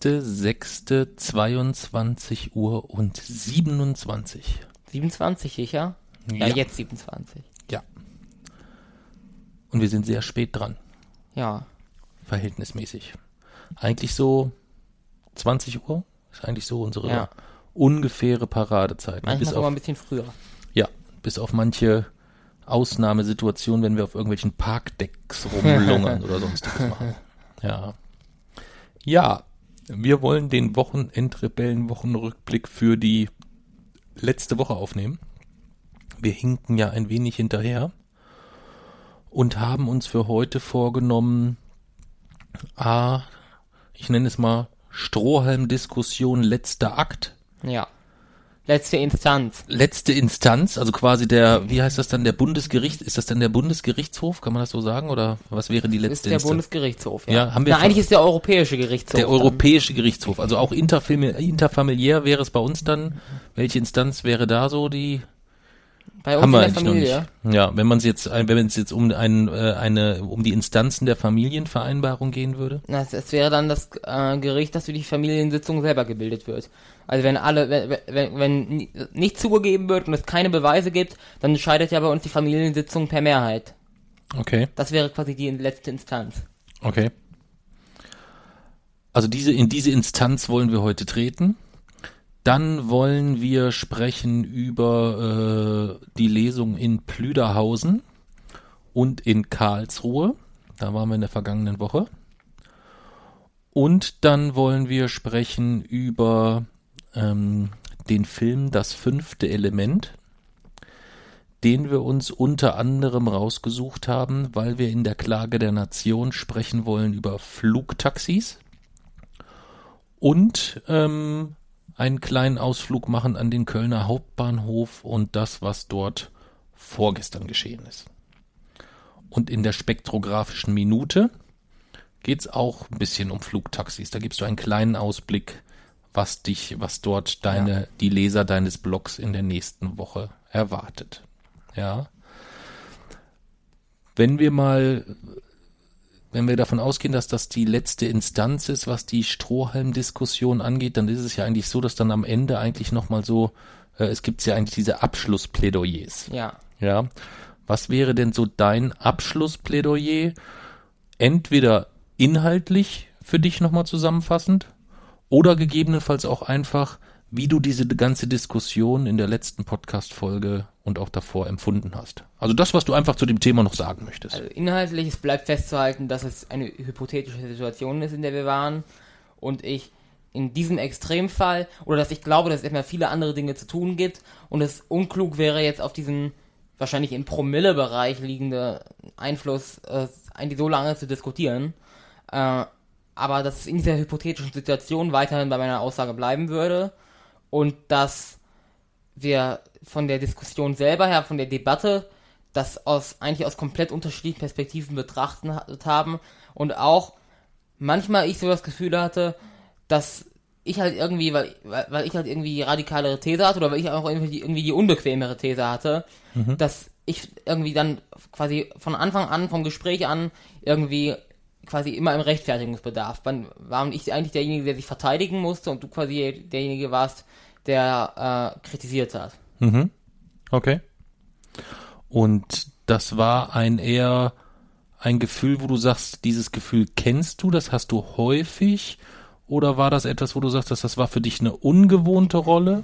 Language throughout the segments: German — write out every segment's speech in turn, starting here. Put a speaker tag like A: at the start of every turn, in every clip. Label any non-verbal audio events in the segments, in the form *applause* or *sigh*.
A: Sechste, sechste, 22 Uhr und 27.
B: 27 sicher? Ja,
A: Ja.
B: jetzt 27.
A: Ja. Und wir sind sehr spät dran,
B: Ja.
A: verhältnismäßig. Eigentlich so 20 Uhr ist eigentlich so unsere
B: Ja.
A: ungefähre Paradezeit. ne?
B: Manchmal
A: Bis
B: sogar
A: auf,
B: ein bisschen früher.
A: ja, bis auf manche Ausnahmesituationen, wenn wir auf irgendwelchen Parkdecks *laughs* rumlungern oder sonstiges machen. Ja. Ja, wir wollen den Wochenendrebellen-Wochenrückblick für die letzte Woche aufnehmen. Wir hinken ja ein wenig hinterher und haben uns für heute vorgenommen, A, ich nenne es mal Strohhalm-Diskussion letzter Akt.
B: Ja. Letzte Instanz.
A: Letzte Instanz, also quasi der, wie heißt das dann, der Bundesgericht, ist das dann der Bundesgerichtshof, kann man das so sagen, oder was wäre die
B: Das ist
A: letzte
B: der
A: Instanz?
B: Bundesgerichtshof, ja.
A: Ja, haben wir
B: Na, eigentlich ist der Europäische Gerichtshof.
A: Der
B: dann.
A: Europäische Gerichtshof, also auch interfamili interfamiliär wäre es bei uns dann. Welche Instanz wäre da so die?
B: Bei uns
A: haben wir
B: in der
A: eigentlich
B: Familie.
A: noch nicht. Ja, wenn man es jetzt, wenn es jetzt um ein, äh, eine, um die Instanzen der Familienvereinbarung gehen würde.
B: Na, es, es wäre dann das äh, Gericht, das für die Familiensitzung selber gebildet wird. Also wenn alle, wenn, wenn, wenn ni- nicht zugegeben wird und es keine Beweise gibt, dann entscheidet ja bei uns die Familiensitzung per Mehrheit.
A: Okay,
B: Das wäre quasi die letzte Instanz.
A: okay. Also diese, in diese Instanz wollen wir heute treten. Dann wollen wir sprechen über äh, die Lesung in Plüderhausen und in Karlsruhe. Da waren wir in der vergangenen Woche. Und dann wollen wir sprechen über ähm, den Film Das fünfte Element, den wir uns unter anderem rausgesucht haben, weil wir in der Klage der Nation sprechen wollen über Flugtaxis und ähm, einen kleinen Ausflug machen an den Kölner Hauptbahnhof und das, was dort vorgestern geschehen ist. Und in der spektrographischen Minute geht's auch ein bisschen um Flugtaxis. Da gibst du einen kleinen Ausblick, was dich, was dort deine, die Leser deines Blogs in der nächsten Woche erwartet. Ja. Wenn wir mal, wenn wir davon ausgehen, dass das die letzte Instanz ist, was die Strohhalm-Diskussion angeht, dann ist es ja eigentlich so, dass dann am Ende eigentlich nochmal so, äh, es gibt ja eigentlich diese Abschlussplädoyers.
B: Ja.
A: Ja. Was wäre denn so dein Abschlussplädoyer? Entweder inhaltlich für dich nochmal zusammenfassend oder gegebenenfalls auch einfach, wie du diese ganze Diskussion in der letzten Podcast-Folge und auch davor empfunden hast. Also das, was du einfach zu dem Thema noch sagen möchtest.
B: Also inhaltlich, es bleibt festzuhalten, dass es eine hypothetische Situation ist, in der wir waren. Und ich in diesem Extremfall, oder dass ich glaube, dass es immer viele andere Dinge zu tun gibt und es unklug wäre, jetzt auf diesen wahrscheinlich im Promille-Bereich liegende Einfluss äh, so lange zu diskutieren. Äh, aber dass es in dieser hypothetischen Situation weiterhin bei meiner Aussage bleiben würde und dass wir von der Diskussion selber her, von der Debatte, das aus eigentlich aus komplett unterschiedlichen Perspektiven betrachtet haben und auch manchmal ich so das Gefühl hatte, dass ich halt irgendwie, weil, weil, ich halt irgendwie die radikalere These hatte oder weil ich auch irgendwie die, irgendwie die unbequemere These hatte, dass ich irgendwie dann quasi von Anfang an, vom Gespräch an, irgendwie quasi immer im Rechtfertigungsbedarf. Wann war ich eigentlich derjenige, der sich verteidigen musste und du quasi derjenige warst, der äh, kritisiert hat.
A: Mhm. Okay. Und das war ein eher ein Gefühl, wo du sagst, dieses Gefühl kennst du, das hast du häufig, oder war das etwas, wo du sagst, dass das war für dich eine ungewohnte Rolle?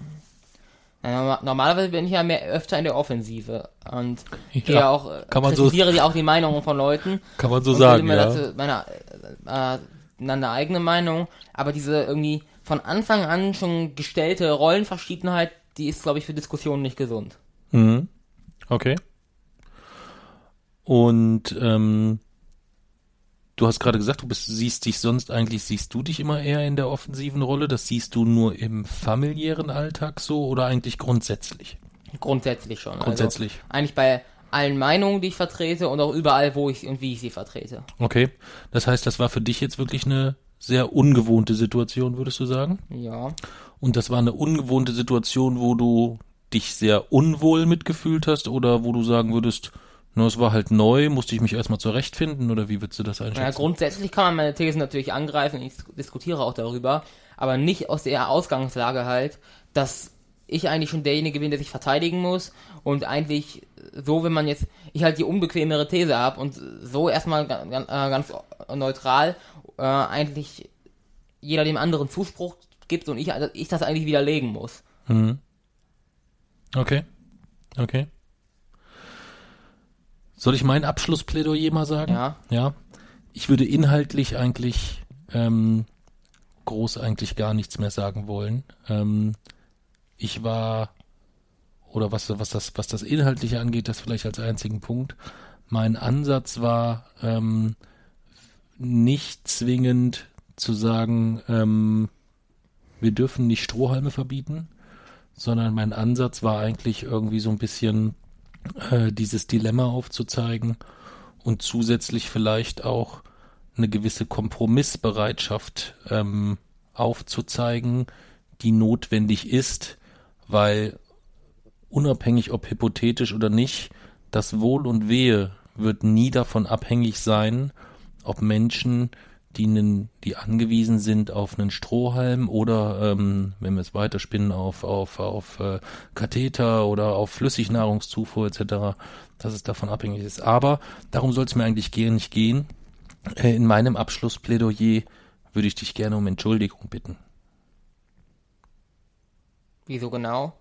B: Ja, norma- Normalerweise bin ich ja mehr öfter in der Offensive und *laughs*
A: Ja,
B: auch, äh,
A: kann man so-
B: kritisiere die auch die Meinungen von Leuten.
A: Kann man so sagen, ja.
B: dazu meine, äh, äh, eine eigene Meinung, aber diese irgendwie von Anfang an schon gestellte Rollenverschiedenheit, die ist, glaube ich, für Diskussionen nicht gesund.
A: Mhm. Okay. Und ähm, du hast gerade gesagt, du bist, siehst dich sonst eigentlich, siehst du dich immer eher in der offensiven Rolle? Das siehst du nur im familiären Alltag so oder eigentlich grundsätzlich?
B: Grundsätzlich schon.
A: Grundsätzlich.
B: Also eigentlich bei allen Meinungen, die ich vertrete und auch überall, wo ich und wie ich sie vertrete.
A: Okay. Das heißt, das war für dich jetzt wirklich eine sehr ungewohnte Situation, würdest du sagen?
B: Ja.
A: Und das war eine ungewohnte Situation, wo du dich sehr unwohl mitgefühlt hast oder wo du sagen würdest, na, es war halt neu, musste ich mich erstmal zurechtfinden oder wie würdest du das einschätzen?
B: Ja, grundsätzlich kann man meine Thesen natürlich angreifen, ich diskutiere auch darüber, aber nicht aus der Ausgangslage halt, dass ich eigentlich schon derjenige bin, der sich verteidigen muss und eigentlich so, wenn man jetzt, ich halt die unbequemere These habe und so erstmal ganz, ganz neutral äh, eigentlich jeder dem anderen Zuspruch gibt und ich, also ich das eigentlich widerlegen muss.
A: Mhm. Okay. Okay. Soll ich mein Abschlussplädoyer mal sagen?
B: Ja.
A: Ja. Ich würde inhaltlich eigentlich ähm, groß eigentlich gar nichts mehr sagen wollen. Ähm, ich war oder was was das was das inhaltliche angeht, das vielleicht als einzigen Punkt. Mein Ansatz war ähm, nicht zwingend zu sagen, ähm, wir dürfen nicht Strohhalme verbieten, sondern mein Ansatz war eigentlich irgendwie so ein bisschen äh, dieses Dilemma aufzuzeigen und zusätzlich vielleicht auch eine gewisse Kompromissbereitschaft ähm, aufzuzeigen, die notwendig ist, weil unabhängig ob hypothetisch oder nicht, das Wohl und Wehe wird nie davon abhängig sein, ob Menschen die, die angewiesen sind auf einen Strohhalm oder, ähm, wenn wir es weiterspinnen, auf, auf, auf äh, Katheter oder auf Flüssignahrungszufuhr etc., dass es davon abhängig ist. Aber darum soll es mir eigentlich gehen, nicht gehen. Äh, in meinem Abschlussplädoyer würde ich dich gerne um Entschuldigung bitten.
B: Wieso genau?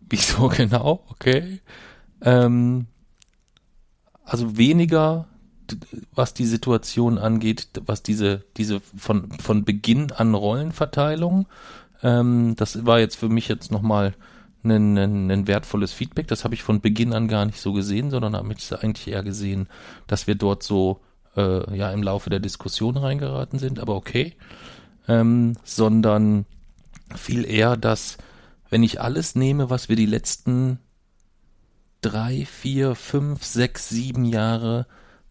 A: Wieso *laughs* genau? Okay. Ähm, also weniger was die Situation angeht, was diese, diese von, von Beginn an Rollenverteilung, ähm, das war jetzt für mich jetzt nochmal ein, ein, ein wertvolles Feedback. Das habe ich von Beginn an gar nicht so gesehen, sondern habe ich eigentlich eher gesehen, dass wir dort so äh, ja im Laufe der Diskussion reingeraten sind, aber okay. Ähm, sondern viel eher, dass wenn ich alles nehme, was wir die letzten drei, vier, fünf, sechs, sieben Jahre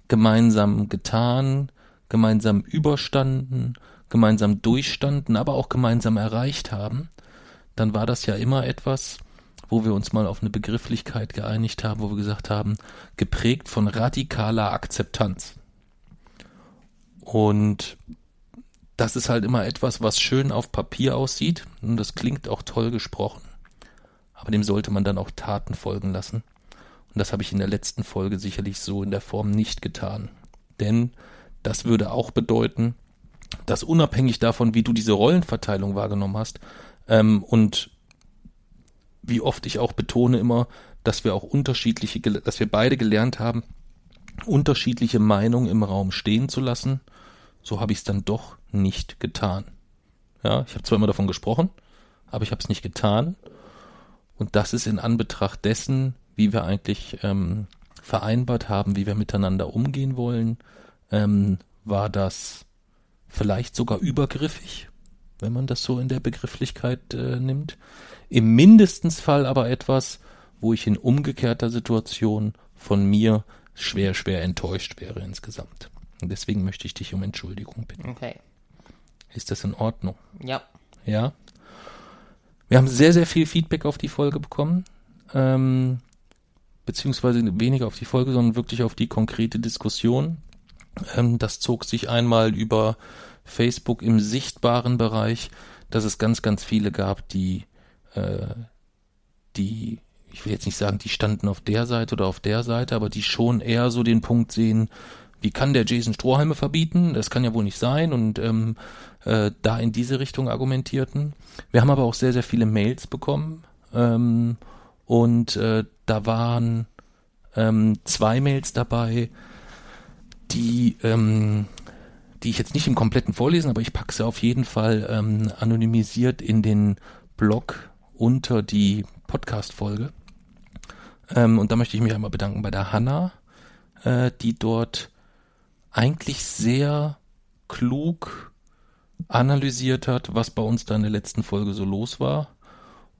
A: gemeinsam getan, gemeinsam überstanden, gemeinsam durchstanden, aber auch gemeinsam erreicht haben, dann war das ja immer etwas, wo wir uns mal auf eine Begrifflichkeit geeinigt haben, wo wir gesagt haben, geprägt von radikaler Akzeptanz. Und das ist halt immer etwas, was schön auf Papier aussieht und das klingt auch toll gesprochen. Aber dem sollte man dann auch Taten folgen lassen. Das habe ich in der letzten Folge sicherlich so in der Form nicht getan. Denn das würde auch bedeuten, dass unabhängig davon, wie du diese Rollenverteilung wahrgenommen hast, ähm, und wie oft ich auch betone immer, dass wir auch unterschiedliche, dass wir beide gelernt haben, unterschiedliche Meinungen im Raum stehen zu lassen, so habe ich es dann doch nicht getan. Ja, ich habe zwar immer davon gesprochen, aber ich habe es nicht getan. Und das ist in Anbetracht dessen, wie wir eigentlich ähm, vereinbart haben, wie wir miteinander umgehen wollen, ähm, war das vielleicht sogar übergriffig, wenn man das so in der Begrifflichkeit äh, nimmt. Im mindestens Fall aber etwas, wo ich in umgekehrter Situation von mir schwer, schwer enttäuscht wäre insgesamt. Und deswegen möchte ich dich um Entschuldigung bitten.
B: Okay.
A: Ist das in Ordnung?
B: Ja.
A: Ja. Wir haben sehr, sehr viel Feedback auf die Folge bekommen. Ähm, beziehungsweise weniger auf die Folge, sondern wirklich auf die konkrete Diskussion. Ähm, das zog sich einmal über Facebook im sichtbaren Bereich, dass es ganz, ganz viele gab, die, äh, die, ich will jetzt nicht sagen, die standen auf der Seite oder auf der Seite, aber die schon eher so den Punkt sehen, wie kann der Jason Strohhalme verbieten? Das kann ja wohl nicht sein und ähm, äh, da in diese Richtung argumentierten. Wir haben aber auch sehr, sehr viele Mails bekommen ähm, und äh, da waren ähm, zwei Mails dabei, die, ähm, die ich jetzt nicht im kompletten vorlesen, aber ich packe sie auf jeden Fall ähm, anonymisiert in den Blog unter die Podcast-Folge. Ähm, und da möchte ich mich einmal bedanken bei der Hanna, äh, die dort eigentlich sehr klug analysiert hat, was bei uns da in der letzten Folge so los war.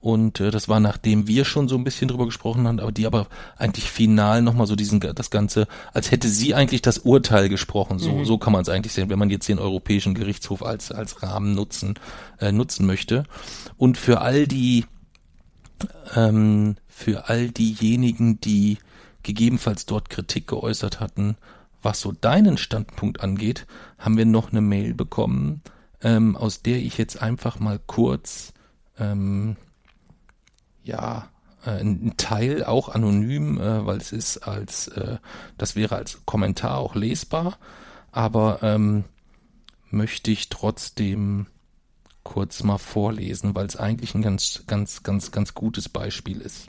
A: Und äh, das war nachdem wir schon so ein bisschen drüber gesprochen haben, aber die aber eigentlich final nochmal so diesen das Ganze, als hätte sie eigentlich das Urteil gesprochen. So, mhm. so kann man es eigentlich sehen, wenn man jetzt den Europäischen Gerichtshof als, als Rahmen nutzen, äh, nutzen möchte. Und für all die, ähm, für all diejenigen, die gegebenenfalls dort Kritik geäußert hatten, was so deinen Standpunkt angeht, haben wir noch eine Mail bekommen, ähm, aus der ich jetzt einfach mal kurz ähm, ja, äh, ein Teil auch anonym, äh, weil es ist als, äh, das wäre als Kommentar auch lesbar, aber ähm, möchte ich trotzdem kurz mal vorlesen, weil es eigentlich ein ganz, ganz, ganz, ganz gutes Beispiel ist.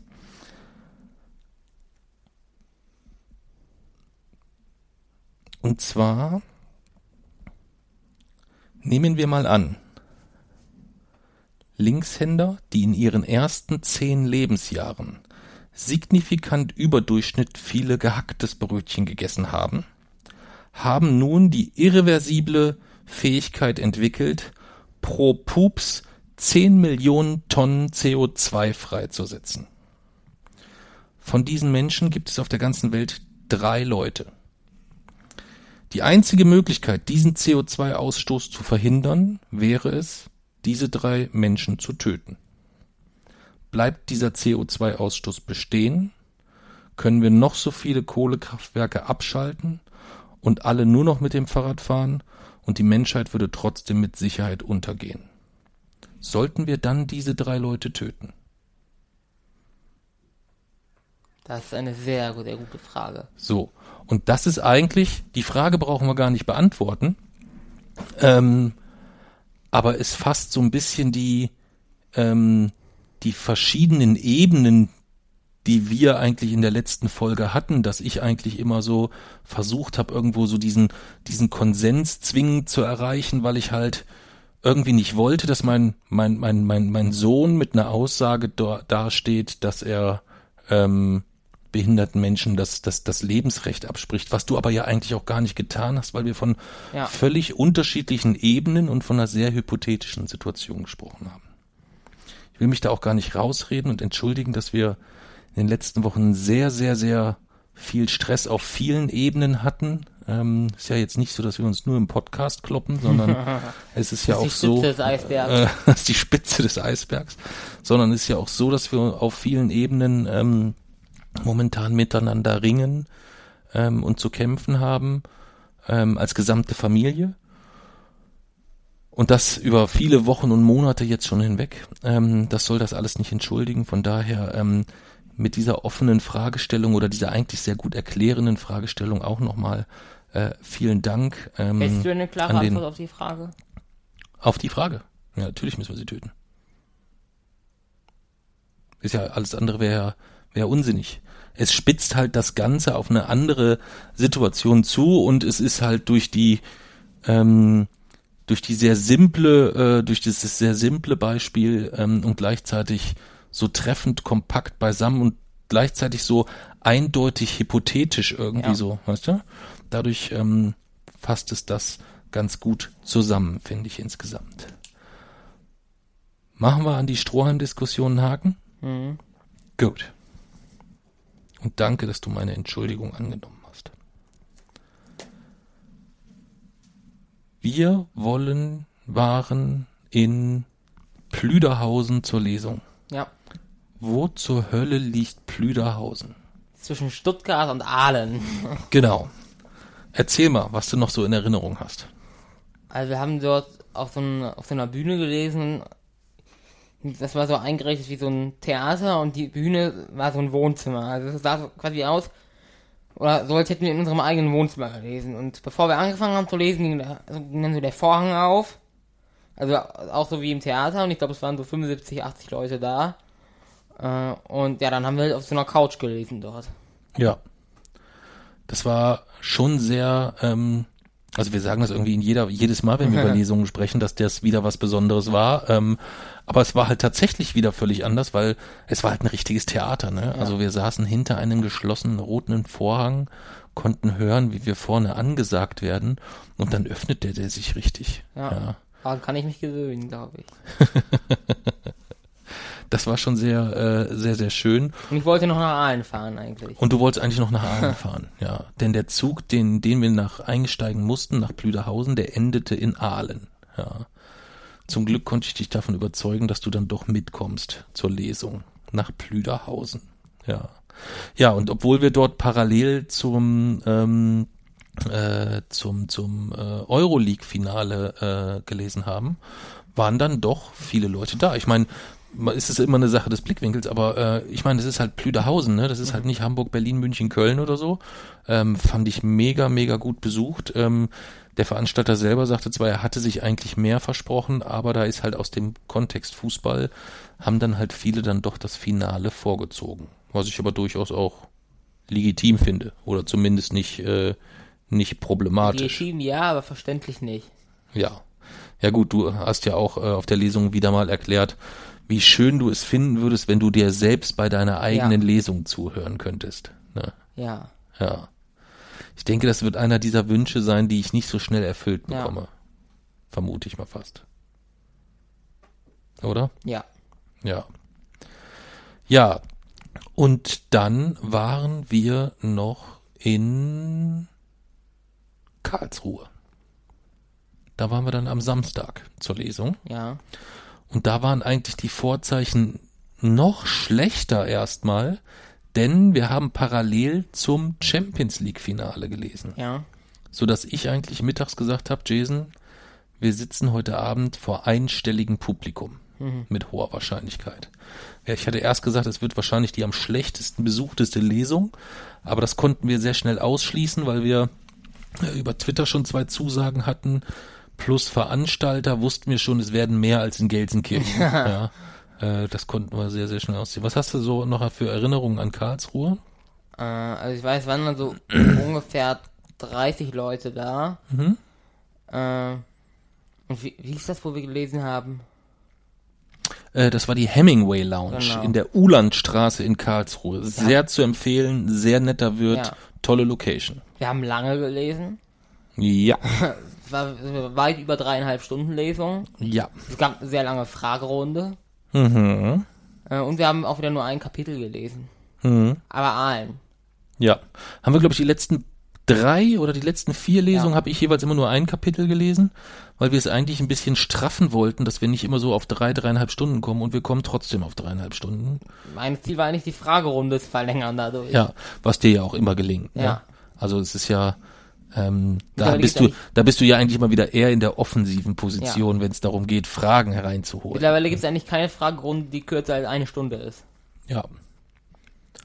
A: Und zwar nehmen wir mal an, Linkshänder, die in ihren ersten zehn Lebensjahren signifikant überdurchschnitt viele gehacktes Brötchen gegessen haben, haben nun die irreversible Fähigkeit entwickelt, pro Pups 10 Millionen Tonnen CO2 freizusetzen. Von diesen Menschen gibt es auf der ganzen Welt drei Leute. Die einzige Möglichkeit, diesen CO2-Ausstoß zu verhindern, wäre es, diese drei Menschen zu töten. Bleibt dieser CO2-Ausstoß bestehen, können wir noch so viele Kohlekraftwerke abschalten und alle nur noch mit dem Fahrrad fahren und die Menschheit würde trotzdem mit Sicherheit untergehen. Sollten wir dann diese drei Leute töten?
B: Das ist eine sehr, sehr gute Frage.
A: So, und das ist eigentlich, die Frage brauchen wir gar nicht beantworten. Ähm, aber es fasst so ein bisschen die, ähm, die verschiedenen Ebenen, die wir eigentlich in der letzten Folge hatten, dass ich eigentlich immer so versucht habe, irgendwo so diesen, diesen Konsens zwingend zu erreichen, weil ich halt irgendwie nicht wollte, dass mein, mein, mein, mein, mein Sohn mit einer Aussage da, dasteht, dass er ähm, behinderten Menschen das, das, das Lebensrecht abspricht, was du aber ja eigentlich auch gar nicht getan hast, weil wir von ja. völlig unterschiedlichen Ebenen und von einer sehr hypothetischen Situation gesprochen haben. Ich will mich da auch gar nicht rausreden und entschuldigen, dass wir in den letzten Wochen sehr, sehr, sehr viel Stress auf vielen Ebenen hatten. Ähm, ist ja jetzt nicht so, dass wir uns nur im Podcast kloppen, sondern *laughs* es ist ja auch so, äh, *laughs* ist die Spitze des Eisbergs, sondern es ist ja auch so, dass wir auf vielen Ebenen ähm, momentan miteinander ringen ähm, und zu kämpfen haben ähm, als gesamte Familie. Und das über viele Wochen und Monate jetzt schon hinweg. Ähm, das soll das alles nicht entschuldigen. Von daher ähm, mit dieser offenen Fragestellung oder dieser eigentlich sehr gut erklärenden Fragestellung auch nochmal äh, vielen Dank.
B: Ähm, Hättest du eine klare Antwort auf die Frage?
A: Auf die Frage. Ja, natürlich müssen wir sie töten. Ist ja alles andere wäre ja wäre unsinnig. Es spitzt halt das Ganze auf eine andere Situation zu und es ist halt durch die ähm, durch die sehr simple, äh, durch dieses sehr simple Beispiel ähm, und gleichzeitig so treffend kompakt beisammen und gleichzeitig so eindeutig hypothetisch irgendwie ja. so, weißt du? Dadurch ähm, fasst es das ganz gut zusammen, finde ich insgesamt. Machen wir an die Strohhalm-Diskussionen Haken? Mhm. Gut und danke, dass du meine Entschuldigung angenommen hast. Wir wollen, waren in Plüderhausen zur Lesung.
B: Ja.
A: Wo zur Hölle liegt Plüderhausen?
B: Zwischen Stuttgart und Aalen. *laughs*
A: genau. Erzähl mal, was du noch so in Erinnerung hast.
B: Also wir haben dort auf so, ein, auf so einer Bühne gelesen, das war so eingerichtet wie so ein Theater und die Bühne war so ein Wohnzimmer. Also es sah so quasi aus, oder so als hätten wir in unserem eigenen Wohnzimmer gelesen. Und bevor wir angefangen haben zu lesen, ging, da, also ging dann so der Vorhang auf. Also auch so wie im Theater und ich glaube es waren so 75, 80 Leute da. Äh, und ja, dann haben wir auf so einer Couch gelesen dort.
A: Ja. Das war schon sehr ähm, Also wir sagen das irgendwie in jeder, jedes Mal, wenn wir über *laughs* Lesungen sprechen, dass das wieder was Besonderes war. Ähm, aber es war halt tatsächlich wieder völlig anders, weil es war halt ein richtiges Theater. Ne? Also wir saßen hinter einem geschlossenen roten Vorhang, konnten hören, wie wir vorne angesagt werden und dann öffnete der sich richtig.
B: Ja.
A: ja.
B: Daran kann ich mich gewöhnen, glaube ich. *laughs*
A: Das war schon sehr, äh, sehr, sehr schön.
B: Und ich wollte noch nach Aalen fahren eigentlich.
A: Und du wolltest eigentlich noch nach Aalen *laughs* fahren, ja. Denn der Zug, den, den wir nach eingesteigen mussten, nach Plüderhausen, der endete in Aalen, ja. Zum Glück konnte ich dich davon überzeugen, dass du dann doch mitkommst zur Lesung nach Plüderhausen, ja. Ja, und obwohl wir dort parallel zum, ähm, äh, zum, zum äh, Euroleague-Finale äh, gelesen haben, waren dann doch viele Leute da. Ich meine, ist es immer eine Sache des Blickwinkels, aber äh, ich meine, das ist halt Plüderhausen, ne? Das ist halt nicht Hamburg, Berlin, München, Köln oder so. Ähm, fand ich mega, mega gut besucht. Ähm, der Veranstalter selber sagte zwar, er hatte sich eigentlich mehr versprochen, aber da ist halt aus dem Kontext Fußball, haben dann halt viele dann doch das Finale vorgezogen. Was ich aber durchaus auch legitim finde. Oder zumindest nicht, äh, nicht problematisch.
B: Legitim, ja, aber verständlich nicht.
A: Ja. Ja gut, du hast ja auch äh, auf der Lesung wieder mal erklärt, wie schön du es finden würdest, wenn du dir selbst bei deiner eigenen
B: Ja.
A: Lesung zuhören könntest. Ne?
B: Ja.
A: Ja. Ich denke, das wird einer dieser Wünsche sein, die ich nicht so schnell erfüllt
B: Ja.
A: bekomme. Vermute ich mal fast. Oder?
B: Ja.
A: Ja. Ja. Und dann waren wir noch in Karlsruhe. Da waren wir dann am Samstag zur Lesung.
B: Ja.
A: Und da waren eigentlich die Vorzeichen noch schlechter erstmal, denn wir haben parallel zum Champions League Finale gelesen,
B: Ja.
A: so dass ich eigentlich mittags gesagt habe, Jason, wir sitzen heute Abend vor einstelligem Publikum mit hoher Wahrscheinlichkeit. Ja, ich hatte erst gesagt, es wird wahrscheinlich die am schlechtesten besuchteste Lesung, aber das konnten wir sehr schnell ausschließen, weil wir äh, über Twitter schon zwei Zusagen hatten, plus Veranstalter wussten wir schon, es werden mehr als in Gelsenkirchen. *laughs* ja, äh, das konnten wir sehr, sehr schnell ausziehen. Was hast du so noch für Erinnerungen an Karlsruhe?
B: Äh, also ich weiß, waren dann so *clears throat* ungefähr 30 Leute da.
A: Mhm.
B: Äh, und wie, wie ist das, wo wir gelesen haben?
A: Äh, das war die Hemingway Lounge
B: Genau.
A: in der Ulandstraße in Karlsruhe. Sehr zu empfehlen, sehr netter Wirt,
B: Ja.
A: tolle Location.
B: Wir haben lange gelesen.
A: Ja, *laughs*
B: war weit über dreieinhalb Stunden Lesung.
A: ja.
B: Es gab eine sehr lange Fragerunde.
A: Mhm.
B: Äh, und wir haben auch wieder nur ein Kapitel gelesen.
A: Mhm.
B: Aber allen.
A: Ja. Haben wir, glaube ich, die letzten drei oder die letzten vier Lesungen
B: Ja.
A: habe ich jeweils immer nur ein Kapitel gelesen, weil wir es eigentlich ein bisschen straffen wollten, dass wir nicht immer so auf drei, dreieinhalb Stunden kommen und wir kommen trotzdem auf dreieinhalb Stunden.
B: Mein Ziel war eigentlich, die Fragerunde zu verlängern dadurch.
A: Ja, was dir ja auch immer gelingt. Ne?
B: Ja.
A: Also es ist ja, ähm, da bist du, da bist du ja eigentlich immer wieder eher in der offensiven Position, wenn es darum geht, Fragen hereinzuholen.
B: Mittlerweile gibt es eigentlich keine Fragerunde, die kürzer als eine Stunde ist.
A: Ja.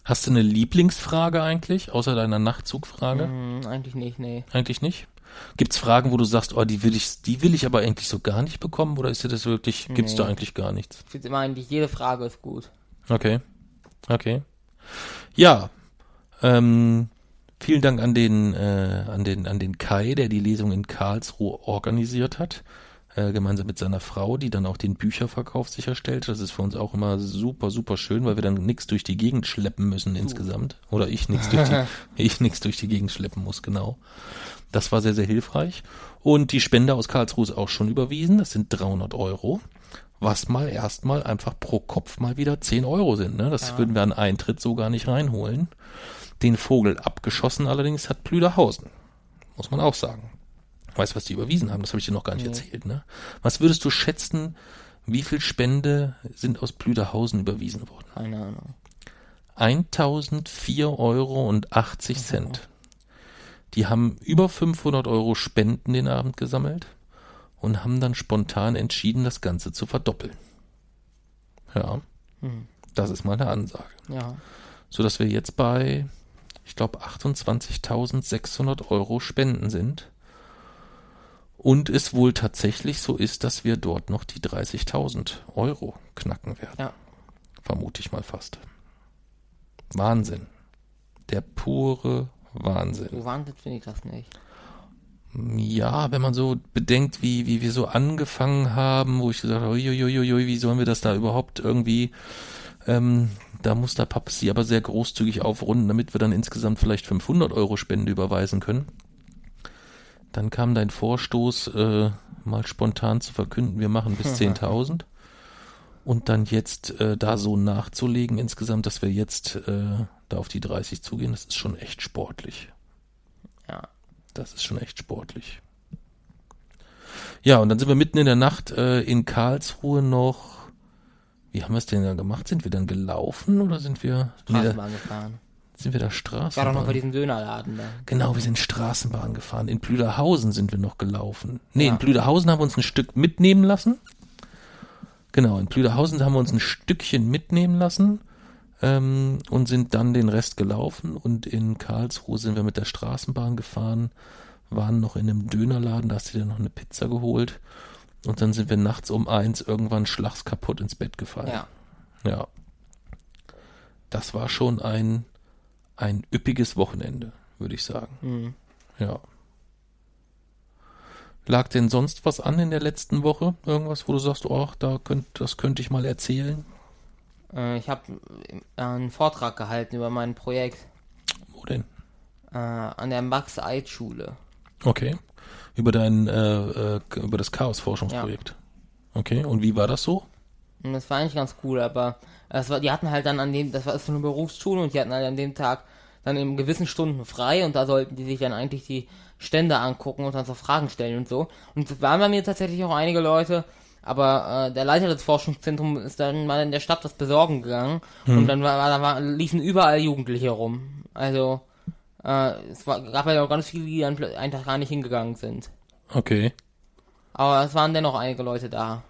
A: Hast du eine Lieblingsfrage eigentlich, außer deiner Nachtzugfrage?
B: Hm, eigentlich nicht, nee.
A: Eigentlich nicht. Gibt's Fragen, wo du sagst, oh, die will ich, die will ich aber eigentlich so gar nicht bekommen, oder ist dir das wirklich, gibt's da
B: Nee.
A: eigentlich gar nichts?
B: Ich finde immer eigentlich, jede Frage ist gut.
A: Okay. Okay. Ja. Ähm, vielen Dank an den, äh, an den, an den Kai, der die Lesung in Karlsruhe organisiert hat. Äh, gemeinsam mit seiner Frau, die dann auch den Bücherverkauf sicherstellt. Das ist für uns auch immer super, super schön, weil wir dann nichts durch die Gegend schleppen müssen insgesamt. Oder ich nichts durch die, *laughs* ich nichts durch die Gegend schleppen muss, genau. Das war sehr, sehr hilfreich. Und die Spende aus Karlsruhe ist auch schon überwiesen. Das sind 300 Euro. Was mal erstmal einfach pro Kopf mal wieder 10 Euro sind. Ne? Das würden wir an Eintritt so gar nicht reinholen. Den Vogel abgeschossen allerdings hat Plüderhausen. Muss man auch sagen. Weißt du, was die überwiesen haben? Das habe ich dir noch gar nicht erzählt. Ne? Was würdest du schätzen, wie viel Spende sind aus Plüderhausen überwiesen worden?
B: Keine Ahnung.
A: 1004 Euro und 80 Cent. Die haben über 500 Euro Spenden den Abend gesammelt und haben dann spontan entschieden, das Ganze zu verdoppeln. Ja, das ist mal eine Ansage.
B: Ja.
A: So dass wir jetzt bei, ich glaube, 28.600 Euro Spenden sind. Und es wohl tatsächlich so ist, dass wir dort noch die 30.000 Euro knacken werden.
B: Ja.
A: Vermute ich mal fast. Wahnsinn. Der pure Wahnsinn.
B: So wahnsinnig finde ich das nicht.
A: Ja, wenn man so bedenkt, wie, wie wir so angefangen haben, wo ich gesagt habe, uiuiuiui, wie sollen wir das da überhaupt irgendwie, ähm, da muss der Papsi aber sehr großzügig aufrunden, damit wir dann insgesamt vielleicht 500 Euro Spende überweisen können. Dann kam dein Vorstoß, äh, mal spontan zu verkünden, wir machen bis *laughs* 10.000. Und dann jetzt äh, da so nachzulegen insgesamt, dass wir jetzt äh, da auf die 30 zugehen, das ist schon echt sportlich.
B: Ja.
A: Das ist schon echt sportlich. Ja, und dann sind wir mitten in der Nacht äh, in Karlsruhe noch. Wie haben wir es denn da gemacht? Sind wir dann gelaufen oder sind wir nee,
B: Straßenbahn gefahren.
A: sind wir da
B: War doch
A: Straßenbahn?
B: noch bei diesem Dönerladen da.
A: Genau, wir sind Straßenbahn gefahren. In Blüderhausen sind wir noch gelaufen. Nee,
B: Ja.
A: in Blüderhausen haben wir uns ein Stück mitnehmen lassen. Genau, in Blüderhausen haben wir uns ein Stückchen mitnehmen lassen ähm, und sind dann den Rest gelaufen. Und in Karlsruhe sind wir mit der Straßenbahn gefahren, waren noch in einem Dönerladen, da hast du dir noch eine Pizza geholt. Und dann sind wir nachts um eins irgendwann schlags kaputt ins Bett gefallen.
B: Ja.
A: Ja. Das war schon ein, ein üppiges Wochenende, würde ich sagen.
B: Mhm.
A: Ja. Lag denn sonst was an in der letzten Woche? Irgendwas, wo du sagst, oh, da könnt, das könnte ich mal erzählen?
B: Äh, ich habe einen Vortrag gehalten über mein Projekt
A: Wo denn?
B: äh, an der Max-Eid-Schule.
A: Okay. Über dein, äh, äh, über das Chaos-Forschungsprojekt. Okay. Und wie war das so?
B: Das war eigentlich ganz cool, aber das war, die hatten halt dann an dem, das war so eine Berufsschule und die hatten halt an dem Tag dann in gewissen Stunden frei und da sollten die sich dann eigentlich die Stände angucken und dann so Fragen stellen und so. Und es waren bei mir tatsächlich auch einige Leute, aber äh, der Leiter des Forschungszentrums ist dann mal in der Stadt das besorgen gegangen und dann war, war, da war, liefen überall Jugendliche rum. Also äh, es war, gab ja auch ganz viele, die dann einfach gar nicht hingegangen sind.
A: Okay.
B: Aber es waren dennoch einige Leute da.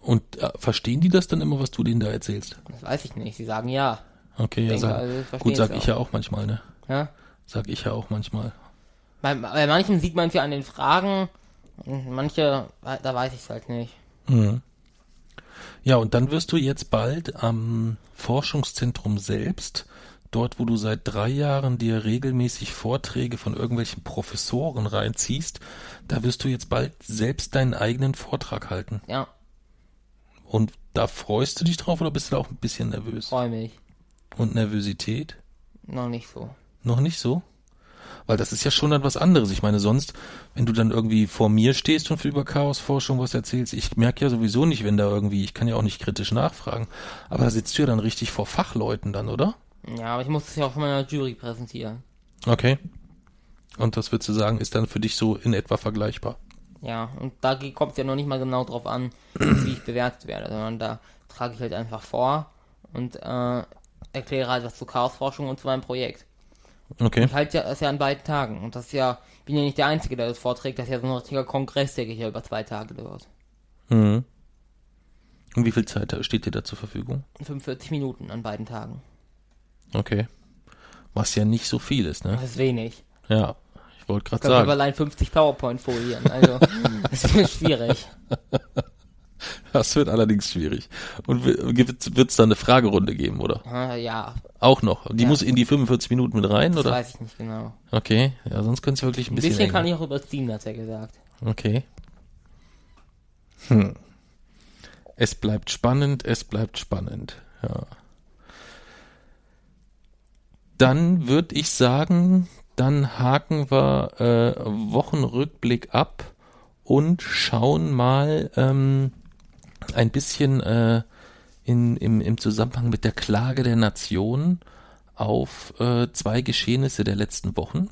A: Und äh, verstehen die das dann immer, was du denen da erzählst?
B: Das weiß ich nicht. Sie sagen ja.
A: Okay, ja,
B: denke,
A: sag,
B: also, ich
A: gut, sag ich
B: auch.
A: ja auch manchmal, ne?
B: Ja.
A: Sag ich ja auch manchmal.
B: Bei, bei manchen sieht man es ja an den Fragen, manche, da weiß ich es halt nicht.
A: Mhm. Ja, und dann wirst du jetzt bald am Forschungszentrum selbst, dort wo du seit drei Jahren dir regelmäßig Vorträge von irgendwelchen Professoren reinziehst, da wirst du jetzt bald selbst deinen eigenen Vortrag halten.
B: Ja,
A: Und da freust du dich drauf oder bist du da auch ein bisschen nervös?
B: freue mich.
A: Und Nervosität?
B: Noch nicht so.
A: Noch nicht so? Weil das ist ja schon dann was anderes. Ich meine, sonst, wenn du dann irgendwie vor mir stehst und über Chaosforschung was erzählst, ich merke ja sowieso nicht, wenn da irgendwie, ich kann ja auch nicht kritisch nachfragen, aber da sitzt du ja dann richtig vor Fachleuten dann, oder?
B: Ja, aber ich muss es ja auch von meiner Jury präsentieren.
A: Okay. Und das würdest du sagen, ist dann für dich so in etwa vergleichbar?
B: Ja, und da kommt es ja noch nicht mal genau drauf an, wie ich bewertet werde, sondern da trage ich halt einfach vor und äh, erkläre halt was zur Chaosforschung und zu meinem Projekt.
A: Okay.
B: Ich halte ja, das ja an beiden Tagen. Und das ist ja, bin ja nicht der Einzige, der das vorträgt. Das ist ja so ein richtiger Kongress, der hier über zwei Tage dauert.
A: Mhm. Und wie viel Zeit steht dir da zur Verfügung?
B: 45 Minuten an beiden Tagen.
A: Okay. Was ja nicht so viel ist, ne?
B: Das ist wenig.
A: Ja. Ich wollte gerade
B: Ich habe
A: sagen.
B: allein 50 PowerPoint-Folien. Also, *laughs* das ist schwierig.
A: Das wird allerdings schwierig. Und wird es da eine Fragerunde geben, oder?
B: Äh, ja,
A: Auch noch. Die
B: Ja.
A: muss in die 45 Minuten mit rein,
B: das
A: oder?
B: weiß ich nicht genau.
A: Okay, ja, sonst könnte es wirklich ein
B: Ein
A: bisschen.
B: bisschen kann ich auch überziehen, hat er gesagt.
A: Okay. Hm. Es bleibt spannend, es bleibt spannend. Ja. Dann würde ich sagen, dann haken wir äh, Wochenrückblick ab und schauen mal ähm, ein bisschen äh, in, im, im Zusammenhang mit der Klage der Nation auf äh, zwei Geschehnisse der letzten Wochen.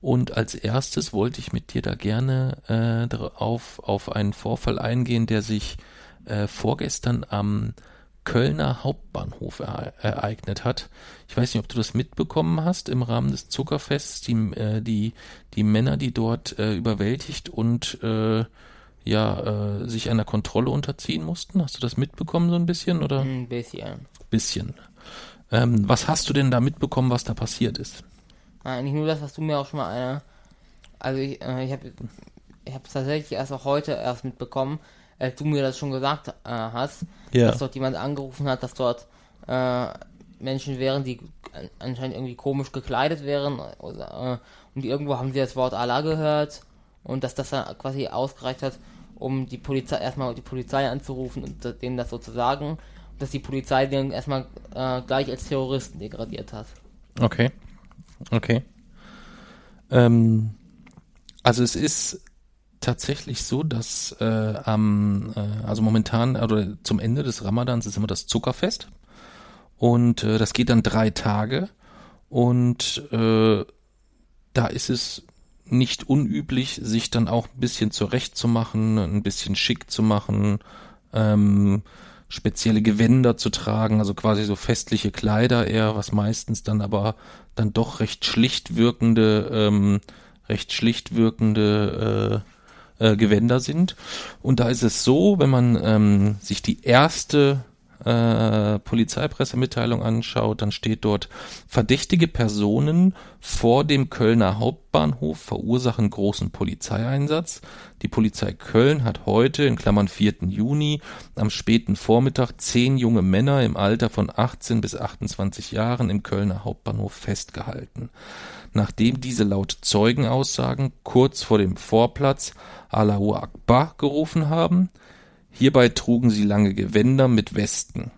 A: Und als erstes wollte ich mit dir da gerne äh, darauf, auf einen Vorfall eingehen, der sich äh, vorgestern am Kölner Hauptbahnhof ere ereignet hat. Ich weiß nicht, ob du das mitbekommen hast im Rahmen des Zuckerfests, die, äh, die, die Männer, die dort äh, überwältigt und äh, ja, äh, sich einer Kontrolle unterziehen mussten. Hast du das mitbekommen so ein bisschen oder?
B: Ein bisschen.
A: Bisschen. Ähm, was hast du denn da mitbekommen, was da passiert ist?
B: Eigentlich nur das, was du mir auch schon mal eine. Also ich, äh, ich habe ich habe tatsächlich erst auch heute erst mitbekommen, als du mir das schon gesagt äh, hast,
A: Ja.
B: dass dort jemand angerufen hat, dass dort äh, Menschen wären, die an- anscheinend irgendwie komisch gekleidet wären oder, äh, und irgendwo haben sie das Wort Allah gehört und dass das dann quasi ausgereicht hat, um die Polizei erstmal die Polizei anzurufen und denen das so zu sagen, dass die Polizei den erstmal äh, gleich als Terroristen degradiert hat.
A: Okay. Okay. Ähm, also es ist tatsächlich so, dass äh, am, äh, also momentan, oder zum Ende des Ramadans ist immer das Zuckerfest. Und äh, das geht dann drei Tage. Und äh, da ist es nicht unüblich, sich dann auch ein bisschen zurechtzumachen, ein bisschen schick zu machen, ähm, spezielle Gewänder zu tragen, also quasi so festliche Kleider eher, was meistens dann aber dann doch recht schlicht wirkende, ähm, recht schlicht wirkende äh, äh, Gewänder sind. Und da ist es so, wenn man ähm, sich die erste äh, Polizeipressemitteilung anschaut, dann steht dort, verdächtige Personen vor dem Kölner Hauptbahnhof verursachen großen Polizeieinsatz. Die Polizei Köln hat heute, in Klammern 4. Juni, am späten Vormittag zehn junge Männer im Alter von 18 bis 28 Jahren im Kölner Hauptbahnhof festgehalten. Nachdem diese laut Zeugenaussagen kurz vor dem Vorplatz Allahu Akbar gerufen haben, Hierbei trugen sie lange Gewänder mit Westen.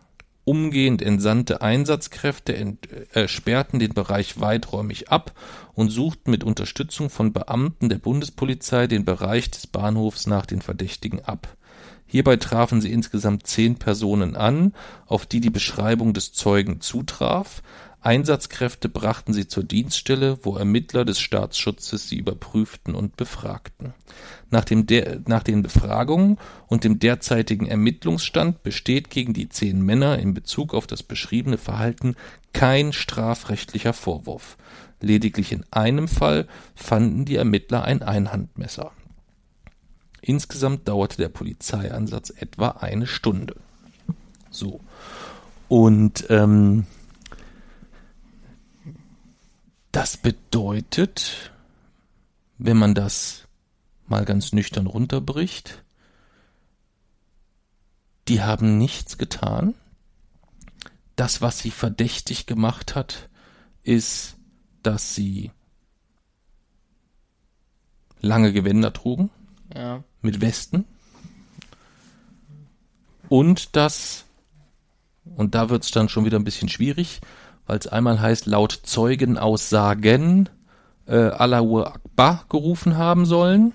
A: Umgehend entsandte Einsatzkräfte ent, äh, sperrten den Bereich weiträumig ab und suchten mit Unterstützung von Beamten der Bundespolizei den Bereich des Bahnhofs nach den Verdächtigen ab. Hierbei trafen sie insgesamt zehn Personen an, auf die die Beschreibung des Zeugen zutraf. Einsatzkräfte brachten sie zur Dienststelle, wo Ermittler des Staatsschutzes sie überprüften und befragten. Nach, dem nach den Befragungen und dem derzeitigen Ermittlungsstand besteht gegen die zehn Männer in Bezug auf das beschriebene Verhalten kein strafrechtlicher Vorwurf. Lediglich in einem Fall fanden die Ermittler ein Einhandmesser. Insgesamt dauerte der Polizeieinsatz etwa eine Stunde. So. Und ähm, das bedeutet, wenn man das mal ganz nüchtern runterbricht, die haben nichts getan. Das, was sie verdächtig gemacht hat, ist, dass sie lange Gewänder trugen,
B: Ja.
A: mit Westen. Und das, und da wird's dann schon wieder ein bisschen schwierig, weil es einmal heißt, laut Zeugenaussagen äh, Allahu Akbar gerufen haben sollen,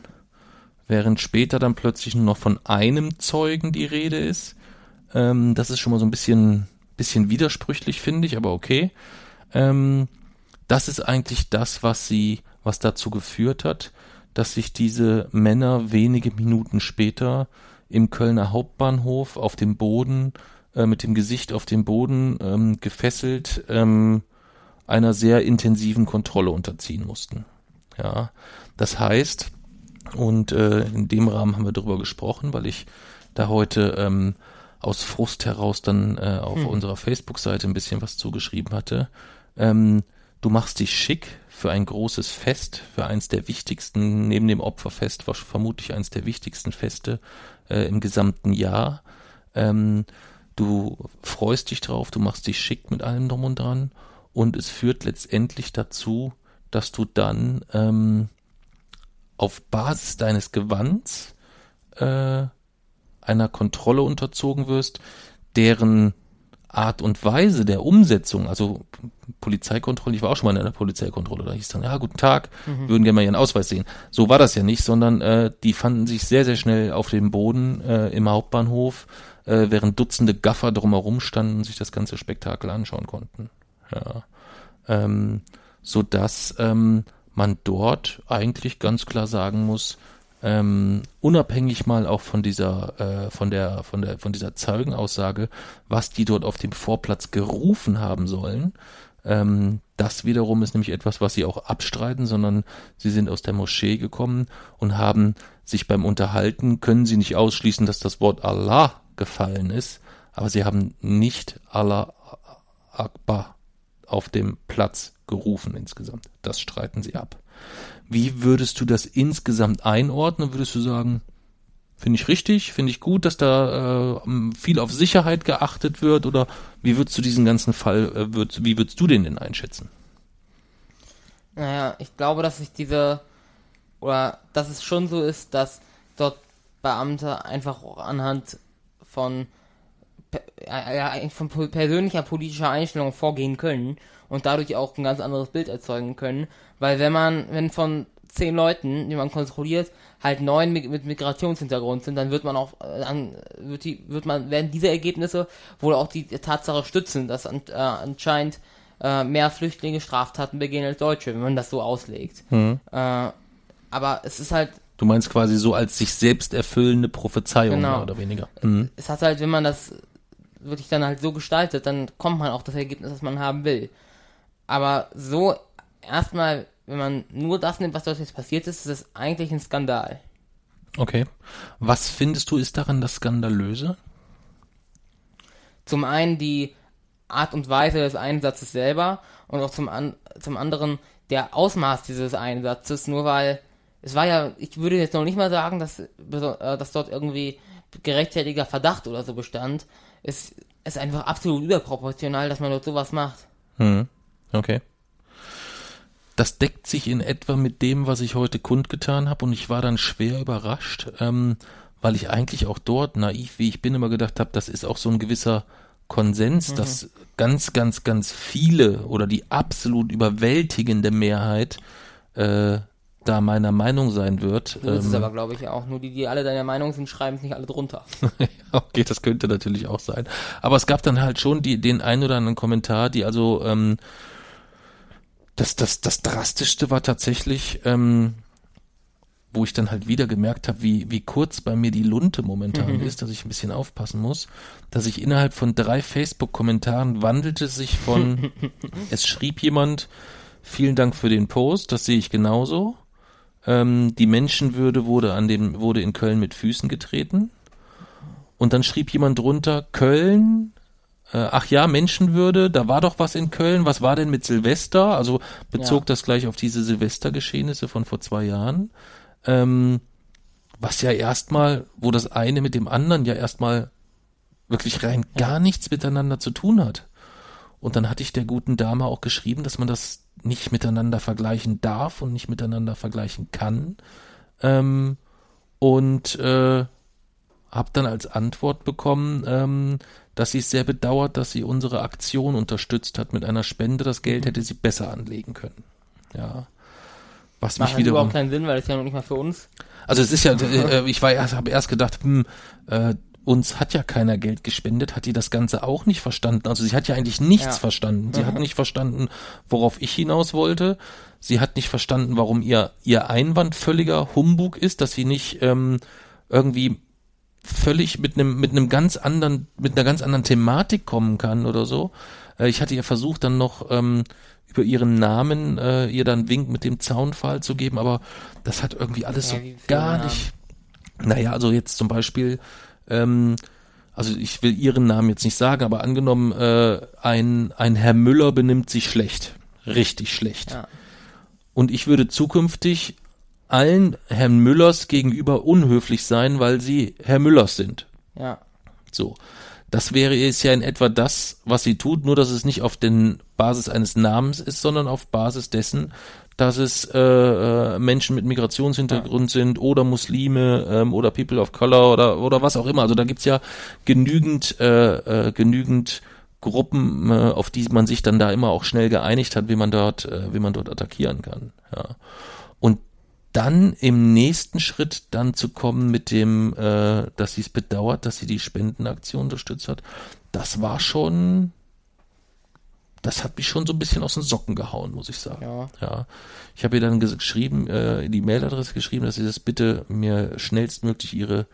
A: während später dann plötzlich nur noch von einem Zeugen die Rede ist. Ähm, das ist schon mal so ein bisschen, bisschen widersprüchlich, finde ich, aber okay. Ähm, das ist eigentlich das, was sie, was dazu geführt hat, dass sich diese Männer wenige Minuten später im Kölner Hauptbahnhof auf dem Boden äh, mit dem Gesicht auf dem Boden ähm, gefesselt ähm, einer sehr intensiven Kontrolle unterziehen mussten. Ja, das heißt, und äh, in dem Rahmen haben wir darüber gesprochen, weil ich da heute ähm, aus Frust heraus dann äh, auf
B: Hm.
A: unserer Facebook-Seite ein bisschen was zugeschrieben hatte. Ähm, du machst dich schick für ein großes Fest, für eins der wichtigsten, neben dem Opferfest, war vermutlich eins der wichtigsten Feste äh, im gesamten Jahr. Ähm, du freust dich drauf, du machst dich schick mit allem drum und dran und es führt letztendlich dazu, dass du dann ähm, auf Basis deines Gewands äh, einer Kontrolle unterzogen wirst, deren Art und Weise der Umsetzung, also Polizeikontrolle, ich war auch schon mal in einer Polizeikontrolle, da hieß dann, ja, guten Tag, würden gerne mal Ihren Ausweis sehen. So war das ja nicht, sondern äh, die fanden sich sehr, sehr schnell auf dem Boden äh, im Hauptbahnhof, äh, während Dutzende Gaffer drumherum standen und sich das ganze Spektakel anschauen konnten. Ja. Ähm, so dass ähm, man dort eigentlich ganz klar sagen muss, ähm, unabhängig mal auch von dieser, äh, von der, von der, von dieser Zeugenaussage, was die dort auf dem Vorplatz gerufen haben sollen, ähm, das wiederum ist nämlich etwas, was sie auch abstreiten, sondern sie sind aus der Moschee gekommen und haben sich beim Unterhalten, können sie nicht ausschließen, dass das Wort Allah gefallen ist, aber sie haben nicht Allah Akbar auf dem Platz gerufen insgesamt. Das streiten sie ab. Wie würdest du das insgesamt einordnen? Würdest du sagen, finde ich richtig, finde ich gut, dass da äh, viel auf Sicherheit geachtet wird oder wie würdest du diesen ganzen Fall, äh, würd, wie würdest du den denn einschätzen?
B: Naja, ich glaube, dass sich diese oder dass es schon so ist, dass dort Beamte einfach auch anhand von ja, von persönlicher politischer Einstellung vorgehen können und dadurch auch ein ganz anderes Bild erzeugen können. Weil wenn man, wenn von zehn Leuten, die man kontrolliert, halt neun mit Migrationshintergrund sind, dann wird man auch, äh, dann wird die, wird man, werden diese Ergebnisse wohl auch die Tatsache stützen, dass an, äh, anscheinend äh, mehr Flüchtlinge Straftaten begehen als Deutsche, wenn man das so auslegt. Mhm. Äh, aber es ist halt.
A: Du meinst quasi so als sich selbst erfüllende Prophezeiung genau. mehr oder weniger.
B: Mhm. Es hat halt, wenn man das wirklich dann halt so gestaltet, dann kommt man auch das Ergebnis, das man haben will. Aber so erstmal, wenn man nur das nimmt, was dort jetzt passiert ist, ist es eigentlich ein Skandal.
A: Okay. Was findest du ist daran das Skandalöse?
B: Zum einen die Art und Weise des Einsatzes selber und auch zum, an, zum anderen der Ausmaß dieses Einsatzes, nur weil es war ja, ich würde jetzt noch nicht mal sagen, dass, äh, dass dort irgendwie gerechtfertiger Verdacht oder so bestand. Es ist einfach absolut überproportional, dass man dort sowas macht.
A: Hm. Okay. Das deckt sich in etwa mit dem, was ich heute kundgetan habe und ich war dann schwer überrascht, ähm, weil ich eigentlich auch dort, naiv wie ich bin, immer gedacht habe, das ist auch so ein gewisser Konsens, mhm. dass ganz, ganz, ganz viele oder die absolut überwältigende Mehrheit äh, da meiner Meinung sein wird.
B: Du willst ähm, es aber, glaube ich, auch. Nur die, die alle deiner Meinung sind, schreiben es nicht alle drunter. *laughs*
A: okay, das könnte natürlich auch sein. Aber es gab dann halt schon die, den ein oder anderen Kommentar, die also ähm, das, das, das Drastischste war tatsächlich, ähm, wo ich dann halt wieder gemerkt habe, wie, wie kurz bei mir die Lunte momentan mhm. ist, dass ich ein bisschen aufpassen muss, dass ich innerhalb von drei Facebook-Kommentaren wandelte sich von, *laughs* es schrieb jemand, vielen Dank für den Post, das sehe ich genauso. Ähm, die Menschenwürde wurde an dem, wurde in Köln mit Füßen getreten. Und dann schrieb jemand drunter, Köln, äh, ach ja, Menschenwürde, da war doch was in Köln, was war denn mit Silvester? Also bezog ja. das gleich auf diese Silvestergeschehnisse von vor zwei Jahren. Ähm, was ja erstmal, wo das eine mit dem anderen ja erstmal wirklich rein gar nichts miteinander zu tun hat. Und dann hatte ich der guten Dame auch geschrieben, dass man das nicht miteinander vergleichen darf und nicht miteinander vergleichen kann. Ähm, und äh, habe dann als Antwort bekommen, ähm, dass sie es sehr bedauert, dass sie unsere Aktion unterstützt hat mit einer Spende. Das Geld hätte sie besser anlegen können. Ja.
B: Was Macht mich wiederum überhaupt keinen Sinn, weil es ja noch nicht mal für uns.
A: Also es ist ja, äh, ich war erst, habe erst gedacht, hm, äh, uns hat ja keiner Geld gespendet, hat die das Ganze auch nicht verstanden. Also sie hat ja eigentlich nichts ja. verstanden. Sie mhm. hat nicht verstanden, worauf ich hinaus wollte. Sie hat nicht verstanden, warum ihr, ihr Einwand völliger Humbug ist, dass sie nicht ähm, irgendwie völlig mit einem mit einem ganz anderen mit einer ganz anderen Thematik kommen kann oder so. Äh, ich hatte ja versucht dann noch ähm, über ihren Namen äh, ihr dann Wink mit dem Zaunpfahl zu geben, aber das hat irgendwie alles ja, so gar nicht. Naja, also jetzt zum Beispiel ähm, also ich will ihren Namen jetzt nicht sagen, aber angenommen, äh, ein, ein Herr Müller benimmt sich schlecht. Richtig schlecht. Ja. Und ich würde zukünftig allen Herrn Müllers gegenüber unhöflich sein, weil sie Herr Müllers sind.
B: Ja.
A: So. Das wäre jetzt ja in etwa das, was sie tut, nur dass es nicht auf den Basis eines Namens ist, sondern auf Basis dessen, dass es äh, äh, Menschen mit Migrationshintergrund ja. sind oder Muslime ähm, oder People of Color oder oder was auch immer. Also da gibt's ja genügend äh, äh, genügend Gruppen, äh, auf die man sich dann da immer auch schnell geeinigt hat, wie man dort äh, wie man dort attackieren kann. Ja. Und dann im nächsten Schritt dann zu kommen mit dem, äh, dass sie es bedauert, dass sie die Spendenaktion unterstützt hat, das war schon das hat mich schon so ein bisschen aus den Socken gehauen, muss ich sagen. Ja. ja. Ich habe ihr dann geschrieben, äh, die Mailadresse geschrieben, dass sie das bitte mir schnellstmöglich ihre,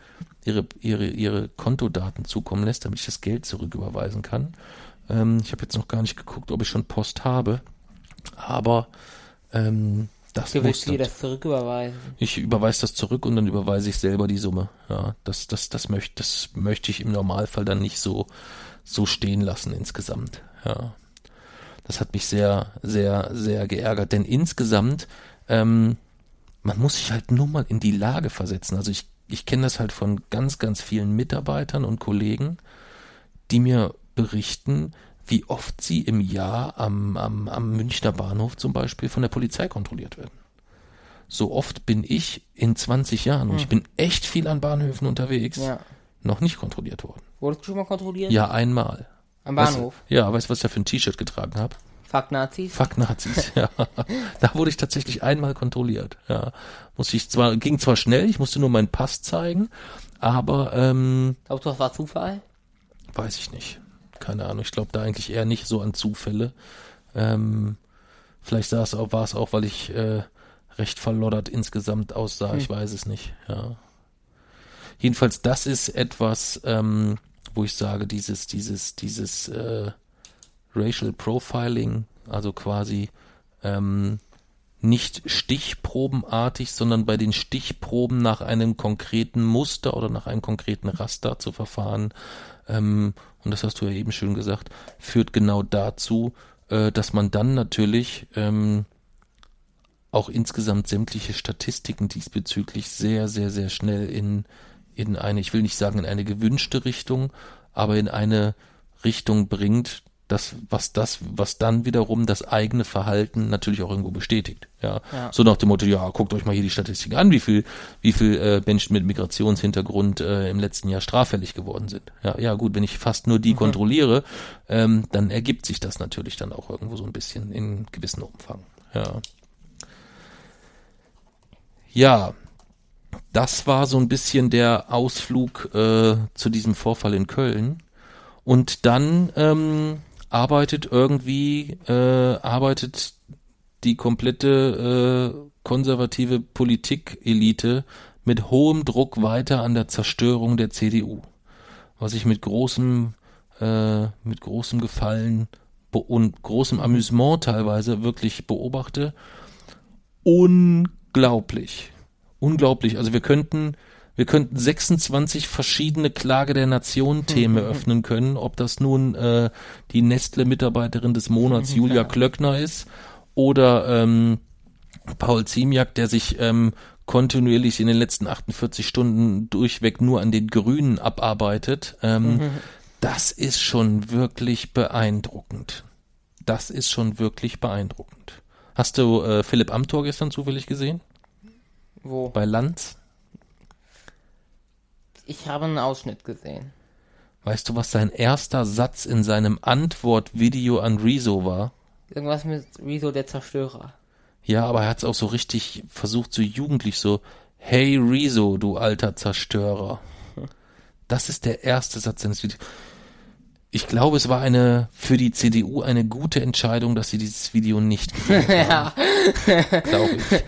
A: ihre, ihre, ihre Kontodaten zukommen lässt, damit ich das Geld zurücküberweisen kann. Ähm, ich habe jetzt noch gar nicht geguckt, ob ich schon Post habe. Aber ähm, das
B: du willst dir das zurücküberweisen.
A: Ich überweise das zurück und dann überweise ich selber die Summe. Ja, das, das, das möchte, das möchte ich im Normalfall dann nicht so, so stehen lassen insgesamt. Ja. Das hat mich sehr, sehr, sehr geärgert. Denn insgesamt, ähm, man muss sich halt nur mal in die Lage versetzen. Also ich, ich kenne das halt von ganz, ganz vielen Mitarbeitern und Kollegen, die mir berichten, wie oft sie im Jahr am, am, am Münchner Bahnhof zum Beispiel von der Polizei kontrolliert werden. so oft bin ich in 20 Jahren, und ich bin echt viel an Bahnhöfen unterwegs,
B: Ja.
A: noch nicht kontrolliert worden.
B: Wurdest du schon mal kontrolliert?
A: Ja, einmal.
B: Am
A: Weißt
B: Bahnhof.
A: ja, weißt du, was ich da für ein T-Shirt getragen habe?
B: Fuck Nazis.
A: Fuck Nazis, *laughs* ja. Da wurde ich tatsächlich einmal kontrolliert. Ja. Musste ich zwar, ging zwar schnell, ich musste nur meinen Pass zeigen, aber ähm,
B: Glaubst du, das war Zufall?
A: weiß ich nicht. Keine Ahnung. Ich glaube da eigentlich eher nicht so an Zufälle. Ähm, vielleicht sah es auch, war es auch, weil ich äh, recht verloddert insgesamt aussah. Ich weiß es nicht. Ja. Jedenfalls, das ist etwas, ähm, wo ich sage, dieses, dieses, dieses äh, Racial Profiling, also quasi ähm, nicht stichprobenartig, sondern bei den Stichproben nach einem konkreten Muster oder nach einem konkreten Raster zu verfahren. Ähm, und das hast du ja eben schön gesagt, führt genau dazu, äh, dass man dann natürlich ähm, auch insgesamt sämtliche Statistiken diesbezüglich sehr, sehr, sehr schnell in, in eine, ich will nicht sagen in eine gewünschte Richtung, aber in eine Richtung bringt, das, was das, was dann wiederum das eigene Verhalten natürlich auch irgendwo bestätigt. Ja.
B: Ja.
A: So nach dem Motto, ja, guckt euch mal hier die Statistiken an, wie viel, wie viel äh, Menschen mit Migrationshintergrund äh, im letzten Jahr straffällig geworden sind. Ja, ja, gut, wenn ich fast nur die kontrolliere, ähm, dann ergibt sich das natürlich dann auch irgendwo so ein bisschen in gewissem Umfang. Ja. Ja, das war so ein bisschen der Ausflug äh, zu diesem Vorfall in Köln. Und dann ähm, arbeitet irgendwie, äh, arbeitet die komplette äh, konservative Politikelite mit hohem Druck weiter an der Zerstörung der CDU. Was ich mit großem, äh, mit großem Gefallen und großem Amüsement teilweise wirklich beobachte. Unglaublich. Unglaublich. Also wir könnten, wir könnten 26 verschiedene Klage der Nation Themen eröffnen können, ob das nun äh, die Nestle-Mitarbeiterin des Monats Julia Klöckner ist oder ähm, Paul Ziemiak, der sich ähm, kontinuierlich in den letzten 48 Stunden durchweg nur an den Grünen abarbeitet. Ähm, Das ist schon wirklich beeindruckend. Das ist schon wirklich beeindruckend. Hast du äh, Philipp Amthor gestern zufällig gesehen?
B: Wo?
A: Bei Lanz?
B: Ich habe einen Ausschnitt gesehen.
A: Weißt du, was sein erster Satz in seinem Antwortvideo an Rezo war?
B: Irgendwas mit Rezo der Zerstörer.
A: Ja, aber er hat es auch so richtig versucht, so jugendlich so, hey Rezo, du alter Zerstörer. *laughs* Das ist der erste Satz seines Videos. Ich glaube, es war eine für die CDU eine gute Entscheidung, dass sie dieses Video nicht gesehen *laughs* haben. glaube ich.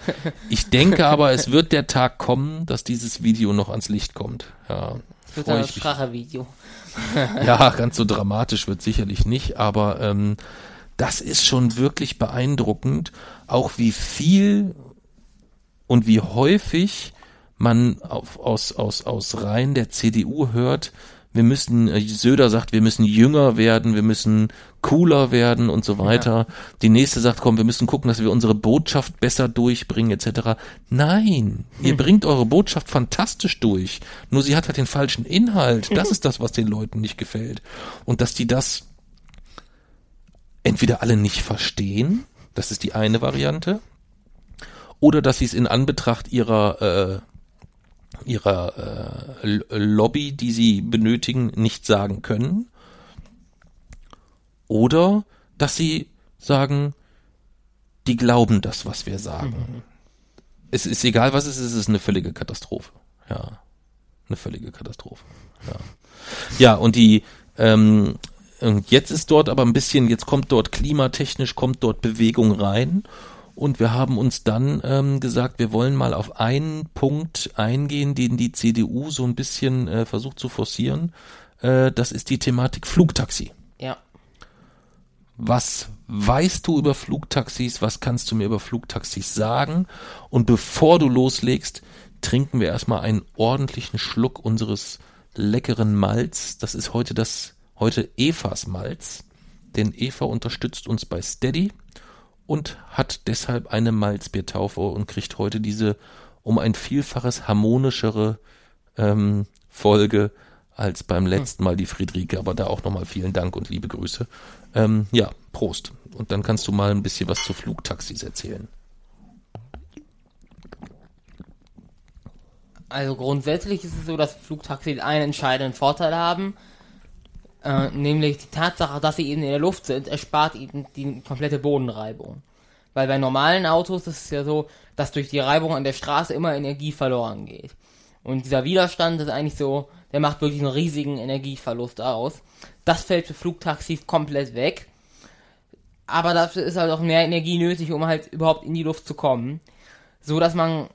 A: Ich denke aber, es wird der Tag kommen, dass dieses Video noch ans Licht kommt. Ja,
B: Das wird
A: mich.
B: Sprachevideo.
A: Ja, ganz so dramatisch wird sicherlich nicht, aber ähm, das ist schon wirklich beeindruckend, auch wie viel und wie häufig man auf, aus, aus, aus Reihen der CDU hört, wir müssen, äh, Söder sagt, wir müssen jünger werden, wir müssen cooler werden und so weiter. Die nächste sagt, komm, wir müssen gucken, dass wir unsere Botschaft besser durchbringen, etc. Nein, ihr bringt eure Botschaft fantastisch durch. Nur sie hat halt den falschen Inhalt. Das ist das, was den Leuten nicht gefällt. Und dass die das entweder alle nicht verstehen, das ist die eine Variante, oder dass sie es in Anbetracht ihrer äh, ihrer äh, Lobby, die sie benötigen, nicht sagen können. Oder dass sie sagen, die glauben das, was wir sagen. Es ist egal, was es ist, es ist eine völlige Katastrophe. Ja, eine völlige Katastrophe. Ja, ja und die ähm, und jetzt ist dort aber ein bisschen, jetzt kommt dort klimatechnisch, kommt dort Bewegung rein. Und wir haben uns dann ähm, gesagt, wir wollen mal auf einen Punkt eingehen, den die CDU so ein bisschen äh, versucht zu forcieren. Äh, das ist die Thematik Flugtaxi.
B: Ja.
A: Was weißt du über Flugtaxis? Was kannst du mir über Flugtaxis sagen? Und bevor du loslegst, trinken wir erstmal einen ordentlichen Schluck unseres leckeren Malz. Das ist heute das, heute Evas Malz. Denn Eva unterstützt uns bei Steady und hat deshalb eine Malzbiertaufe und kriegt heute diese um ein Vielfaches harmonischere ähm, Folge als beim letzten Mal die Friederike. Aber da auch nochmal vielen Dank und liebe Grüße. Ähm, ja, Prost. Und dann kannst du mal ein bisschen was zu Flugtaxis erzählen.
B: Also grundsätzlich ist es so, dass Flugtaxis einen entscheidenden Vorteil haben, äh, nämlich die Tatsache, dass sie eben in der Luft sind, erspart ihnen die komplette Bodenreibung. Weil bei normalen Autos ist es ja so, dass durch die Reibung an der Straße immer Energie verloren geht. Und dieser Widerstand ist eigentlich so, der macht wirklich einen riesigen Energieverlust aus. Das fällt für Flugtaxis komplett weg. Aber dafür ist halt auch mehr Energie nötig, um halt überhaupt in die Luft zu kommen. So dass man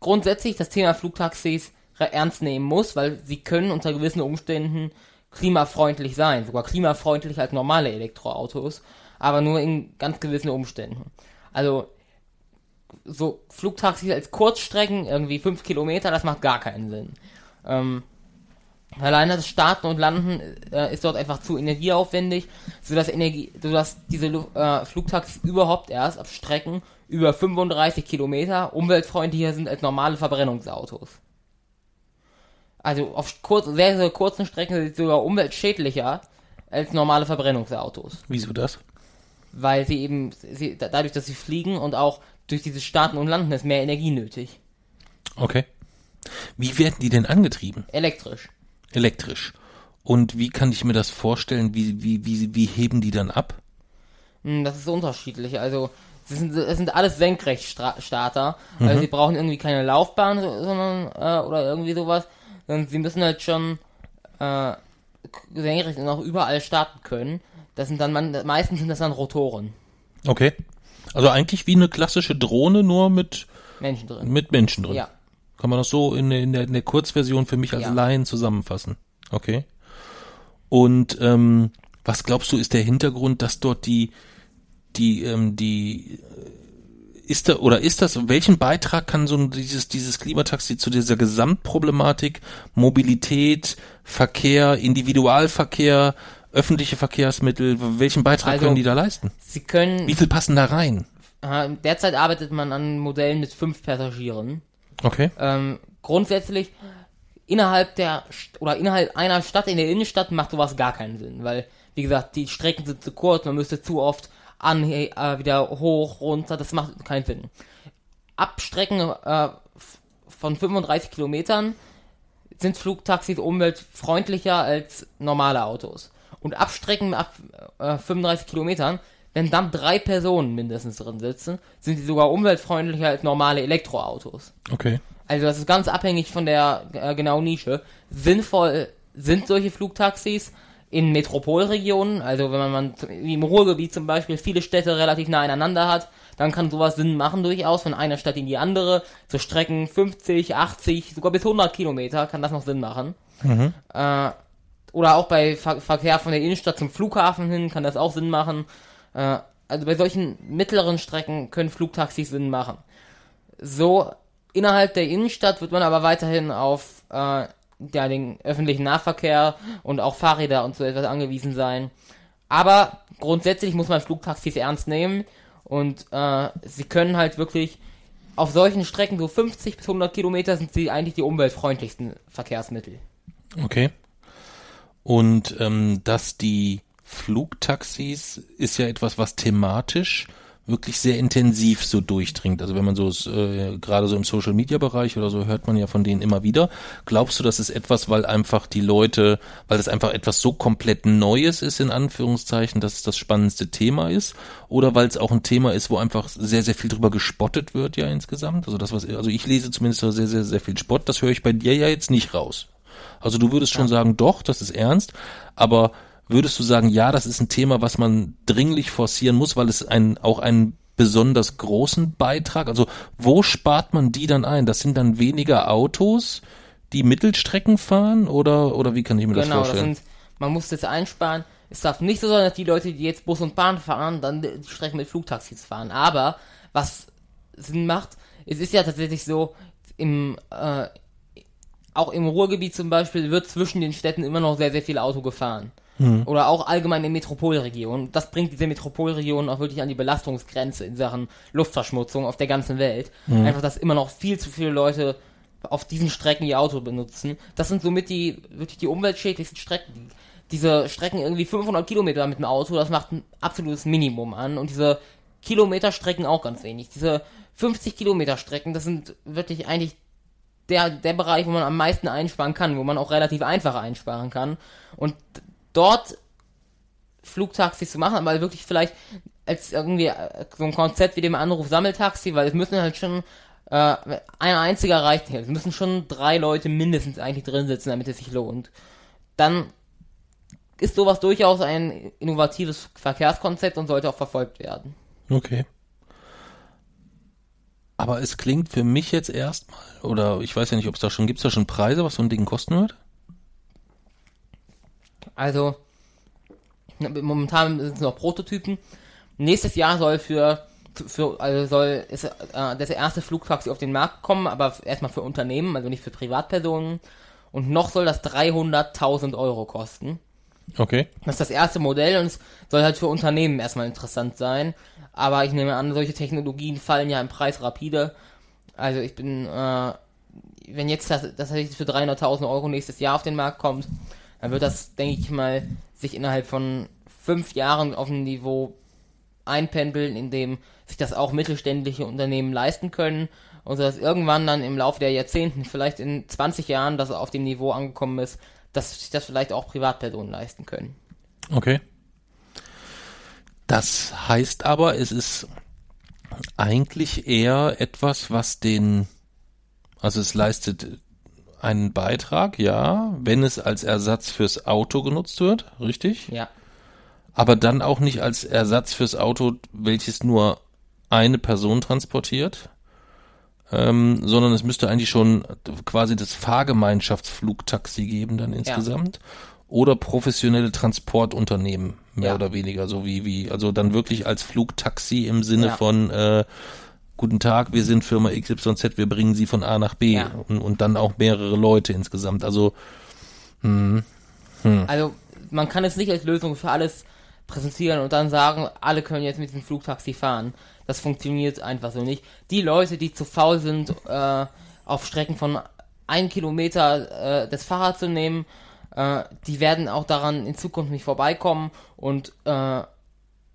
B: grundsätzlich das Thema Flugtaxis ernst nehmen muss, weil sie können unter gewissen Umständen klimafreundlich sein, sogar klimafreundlicher als normale Elektroautos, aber nur in ganz gewissen Umständen. Also so Flugtaxis als Kurzstrecken, irgendwie fünf Kilometer, das macht gar keinen Sinn. Ähm, alleine das Starten und Landen äh, ist dort einfach zu energieaufwendig, sodass Energie, sodass diese äh, Flugtaxis überhaupt erst auf Strecken über 35 Kilometer umweltfreundlicher sind als normale Verbrennungsautos. Also auf kurz, sehr, sehr kurzen Strecken sind sie sogar umweltschädlicher als normale Verbrennungsautos.
A: Wieso das?
B: Weil sie eben, sie, dadurch, dass sie fliegen und auch durch dieses Starten und Landen ist mehr Energie nötig.
A: Okay. Wie werden die denn angetrieben?
B: Elektrisch.
A: Elektrisch. Und wie kann ich mir das vorstellen? Wie, wie, wie, wie heben die dann ab?
B: Hm, das ist unterschiedlich. Also, es sind, es sind alles Senkrechtstarter. Mhm. Also, sie brauchen irgendwie keine Laufbahn, sondern, äh, oder irgendwie sowas, sondern sie müssen halt schon äh, senkrecht und auch überall starten können. Das sind dann man, meistens sind das dann Rotoren.
A: Okay. Also eigentlich wie eine klassische Drohne, nur mit
B: Menschen drin.
A: Mit Menschen drin.
B: Ja.
A: Kann man das so in, in, der, in der Kurzversion für mich als
B: Ja.
A: Laien zusammenfassen? Okay. Und ähm, was glaubst du, ist der Hintergrund, dass dort die die ähm, die äh, ist da oder ist das welchen Beitrag kann so dieses dieses Klimataxi zu dieser Gesamtproblematik Mobilität, Verkehr, Individualverkehr, öffentliche Verkehrsmittel, welchen Beitrag
B: Also-
A: können die da leisten?
B: Sie können,
A: Wie viel passen da rein?
B: derzeit arbeitet man an Modellen mit fünf Passagieren.
A: Okay.
B: Ähm, grundsätzlich innerhalb der oder innerhalb einer Stadt in der Innenstadt macht sowas gar keinen Sinn, weil wie gesagt die Strecken sind zu kurz, man müsste zu oft an äh, wieder hoch runter, das macht keinen Sinn. Ab Strecken äh, von 35 Kilometern sind Flugtaxis umweltfreundlicher als normale Autos. Und ab Strecken ab äh, 35 Kilometern, wenn dann drei Personen mindestens drin sitzen, sind sie sogar umweltfreundlicher als normale Elektroautos.
A: Okay.
B: Also das ist ganz abhängig von der äh, genauen Nische. Sinnvoll sind solche Flugtaxis in Metropolregionen, also wenn man, wie im Ruhrgebiet zum Beispiel viele Städte relativ nah aneinander hat, dann kann sowas Sinn machen durchaus, von einer Stadt in die andere, zu Strecken 50, 80, sogar bis 100 Kilometer kann das noch Sinn machen. Äh, oder auch bei Ver Verkehr von der Innenstadt zum Flughafen hin kann das auch Sinn machen. Äh, also bei solchen mittleren Strecken können Flugtaxis Sinn machen. So innerhalb der Innenstadt wird man aber weiterhin auf äh, ja, den öffentlichen Nahverkehr und auch Fahrräder und so etwas angewiesen sein. Aber grundsätzlich muss man Flugtaxis ernst nehmen und äh, sie können halt wirklich auf solchen Strecken so 50 bis 100 Kilometer sind sie eigentlich die umweltfreundlichsten Verkehrsmittel.
A: Okay. Und ähm, dass die Flugtaxis ist ja etwas, was thematisch wirklich sehr intensiv so durchdringt. Also wenn man so äh, gerade so im Social Media Bereich oder so hört man ja von denen immer wieder. Glaubst du, das ist etwas, weil einfach die Leute, weil das einfach etwas so komplett Neues ist in Anführungszeichen, dass es das spannendste Thema ist, oder weil es auch ein Thema ist, wo einfach sehr sehr viel drüber gespottet wird ja insgesamt. Also das was also ich lese zumindest sehr sehr sehr viel Spott. Das höre ich bei dir ja jetzt nicht raus. Also du würdest schon sagen, doch, das ist ernst, aber würdest du sagen, ja, das ist ein Thema, was man dringlich forcieren muss, weil es ein, auch einen besonders großen Beitrag, also wo spart man die dann ein? Das sind dann weniger Autos, die Mittelstrecken fahren oder, oder wie kann ich mir das
B: Genau, das
A: vorstellen?
B: sind, man muss das einsparen. Es darf nicht so sein, dass die Leute, die jetzt Bus und Bahn fahren, dann die Strecken mit Flugtaxis fahren. Aber was Sinn macht, es ist ja tatsächlich so, im, äh, auch im Ruhrgebiet zum Beispiel wird zwischen den Städten immer noch sehr, sehr viel Auto gefahren. Oder auch allgemein in Metropolregionen. Das bringt diese Metropolregionen auch wirklich an die Belastungsgrenze in Sachen Luftverschmutzung auf der ganzen Welt. Einfach, dass immer noch viel zu viele Leute auf diesen Strecken ihr Auto benutzen. Das sind somit die, wirklich die umweltschädlichsten Strecken. Diese Strecken irgendwie 500 Kilometer mit dem Auto, das macht ein absolutes Minimum an. Und diese Kilometerstrecken auch ganz wenig. Diese 50 Kilometer Strecken, das sind wirklich eigentlich der, der Bereich, wo man am meisten einsparen kann, wo man auch relativ einfach einsparen kann. Und dort Flugtaxis zu machen, aber wirklich vielleicht als irgendwie äh, so ein Konzept wie dem Anruf Sammeltaxi, weil es müssen halt schon äh, ein einziger reicht nicht. Es müssen schon drei Leute mindestens eigentlich drin sitzen, damit es sich lohnt. Dann ist sowas durchaus ein innovatives Verkehrskonzept und sollte auch verfolgt werden.
A: Okay. Aber es klingt für mich jetzt erstmal, oder ich weiß ja nicht, ob es da schon, gibt es da schon Preise, was so ein Ding kosten wird?
B: Also, momentan sind es noch Prototypen. Nächstes Jahr soll für, für also soll ist, äh, das erste Flugtaxi auf den Markt kommen, aber erstmal für Unternehmen, also nicht für Privatpersonen. Und noch soll das 300.000 Euro kosten.
A: Okay.
B: Das ist das erste Modell und es soll halt für Unternehmen erstmal interessant sein. Aber ich nehme an, solche Technologien fallen ja im Preis rapide. Also ich bin, äh, wenn jetzt das, das für 300.000 Euro nächstes Jahr auf den Markt kommt, dann wird das, denke ich mal, sich innerhalb von fünf Jahren auf ein Niveau einpendeln, in dem sich das auch mittelständische Unternehmen leisten können und so dass irgendwann dann im Laufe der Jahrzehnten, vielleicht in 20 Jahren, das auf dem Niveau angekommen ist, dass sich das vielleicht auch Privatpersonen leisten können.
A: Okay. Das heißt aber, es ist eigentlich eher etwas, was den, also es leistet einen Beitrag, ja, wenn es als Ersatz fürs Auto genutzt wird, richtig?
B: Ja.
A: Aber dann auch nicht als Ersatz fürs Auto, welches nur eine Person transportiert, ähm, sondern es müsste eigentlich schon quasi das Fahrgemeinschaftsflugtaxi geben dann insgesamt. Ja. Oder professionelle Transportunternehmen, mehr ja. oder weniger, so wie, wie, also dann wirklich als Flugtaxi im Sinne ja. von äh, Guten Tag, wir sind Firma XYZ, wir bringen sie von A nach B und, und dann auch mehrere Leute insgesamt. Also hm,
B: hm. Also man kann es nicht als Lösung für alles präsentieren und dann sagen, alle können jetzt mit dem Flugtaxi fahren. Das funktioniert einfach so nicht. Die Leute, die zu faul sind, äh, auf Strecken von ein Kilometer äh, das Fahrrad zu nehmen, äh, die werden auch daran in Zukunft nicht vorbeikommen und äh,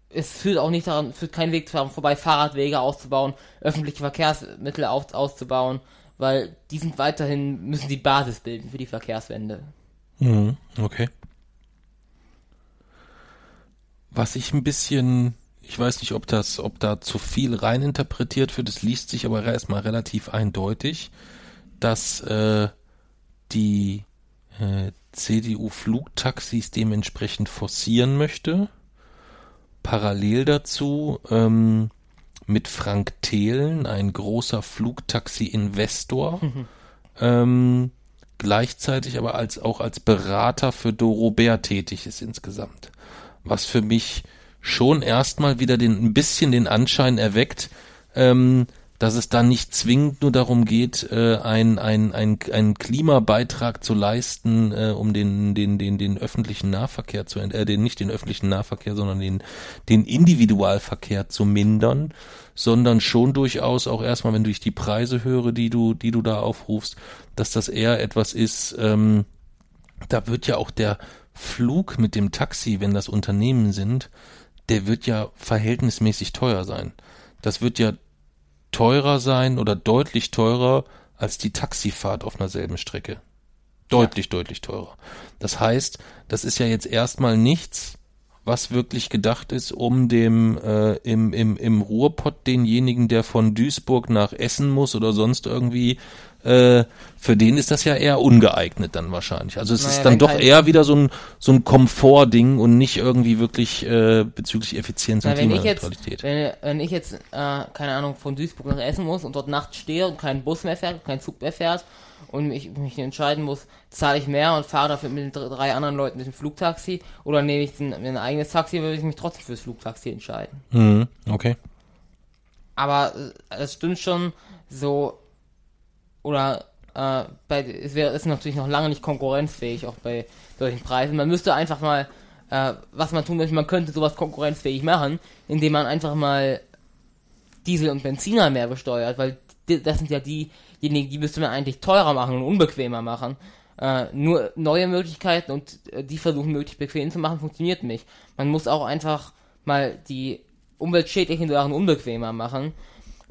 B: es führt auch nicht daran, führt kein Weg daran vorbei, Fahrradwege auszubauen, öffentliche Verkehrsmittel auf, auszubauen, weil die sind weiterhin, müssen die Basis bilden für die Verkehrswende.
A: Mhm, okay. Was ich ein bisschen ich weiß nicht, ob das, ob da zu viel reininterpretiert wird. Es liest sich aber erstmal relativ eindeutig, dass äh, die äh, CDU Flugtaxis dementsprechend forcieren möchte. Parallel dazu ähm, mit Frank Thelen, ein großer Flugtaxi-Investor, mhm. ähm, gleichzeitig aber als auch als Berater für Doro Bär tätig ist insgesamt. Was für mich schon erstmal wieder den, ein bisschen den Anschein erweckt, ähm, dass es da nicht zwingend nur darum geht, äh, ein, ein, ein, einen Klimabeitrag zu leisten, äh, um den, den, den, den öffentlichen Nahverkehr zu, äh, den, nicht den öffentlichen Nahverkehr, sondern den, den Individualverkehr zu mindern, sondern schon durchaus auch erstmal, wenn ich die Preise höre, die du, die du da aufrufst, dass das eher etwas ist, ähm, da wird ja auch der Flug mit dem Taxi, wenn das Unternehmen sind, der wird ja verhältnismäßig teuer sein. Das wird ja teurer sein oder deutlich teurer als die Taxifahrt auf einer selben Strecke. Deutlich, ja. deutlich teurer. Das heißt, das ist ja jetzt erstmal nichts, was wirklich gedacht ist, um dem äh, im, im, im Ruhrpott denjenigen, der von Duisburg nach Essen muss oder sonst irgendwie äh, für den ist das ja eher ungeeignet dann wahrscheinlich. Also es naja, ist dann doch eher wieder so ein so ein Komfortding und nicht irgendwie wirklich äh, bezüglich Effizienz
B: und Klimaneutralität. Wenn, wenn ich jetzt, äh, keine Ahnung, von Duisburg nach Essen muss und dort nachts stehe und kein Bus mehr fährt, kein Zug mehr fährt und ich mich entscheiden muss, zahle ich mehr und fahre dafür mit den drei anderen Leuten mit dem Flugtaxi oder nehme ich ein, ein eigenes Taxi, würde ich mich trotzdem fürs Flugtaxi entscheiden.
A: Mhm, okay.
B: Aber äh, es stimmt schon, so oder äh, bei, es wäre ist natürlich noch lange nicht konkurrenzfähig, auch bei solchen Preisen. Man müsste einfach mal, äh, was man tun möchte, man könnte sowas konkurrenzfähig machen, indem man einfach mal Diesel und Benziner mehr besteuert, weil das sind ja diejenigen, die müsste man eigentlich teurer machen und unbequemer machen. Äh, nur neue Möglichkeiten und äh, die versuchen möglichst bequem zu machen, funktioniert nicht. Man muss auch einfach mal die umweltschädlichen Sachen unbequemer machen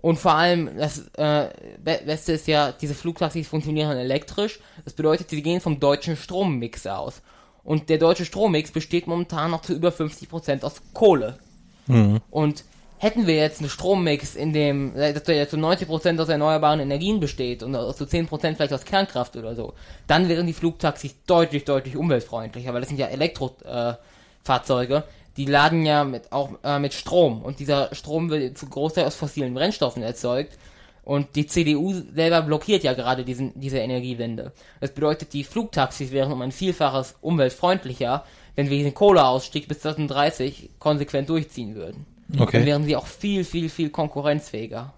B: Und vor allem, das äh, Beste ist ja, diese Flugtaxis funktionieren elektrisch. Das bedeutet, sie gehen vom deutschen Strommix aus. Und der deutsche Strommix besteht momentan noch zu über 50% aus Kohle.
A: Mhm.
B: Und hätten wir jetzt einen Strommix, in dem äh, der zu 90% aus erneuerbaren Energien besteht und zu 10% vielleicht aus Kernkraft oder so, dann wären die Flugtaxis deutlich, deutlich umweltfreundlicher, weil das sind ja Elektrofahrzeuge, äh, die laden ja mit, auch äh, mit Strom und dieser Strom wird zu Großteil aus fossilen Brennstoffen erzeugt und die CDU selber blockiert ja gerade diesen, diese Energiewende. Das bedeutet, die Flugtaxis wären um ein Vielfaches umweltfreundlicher, wenn wir den Kohleausstieg bis 2030 konsequent durchziehen würden.
A: Okay.
B: Dann wären sie auch viel, viel, viel konkurrenzfähiger.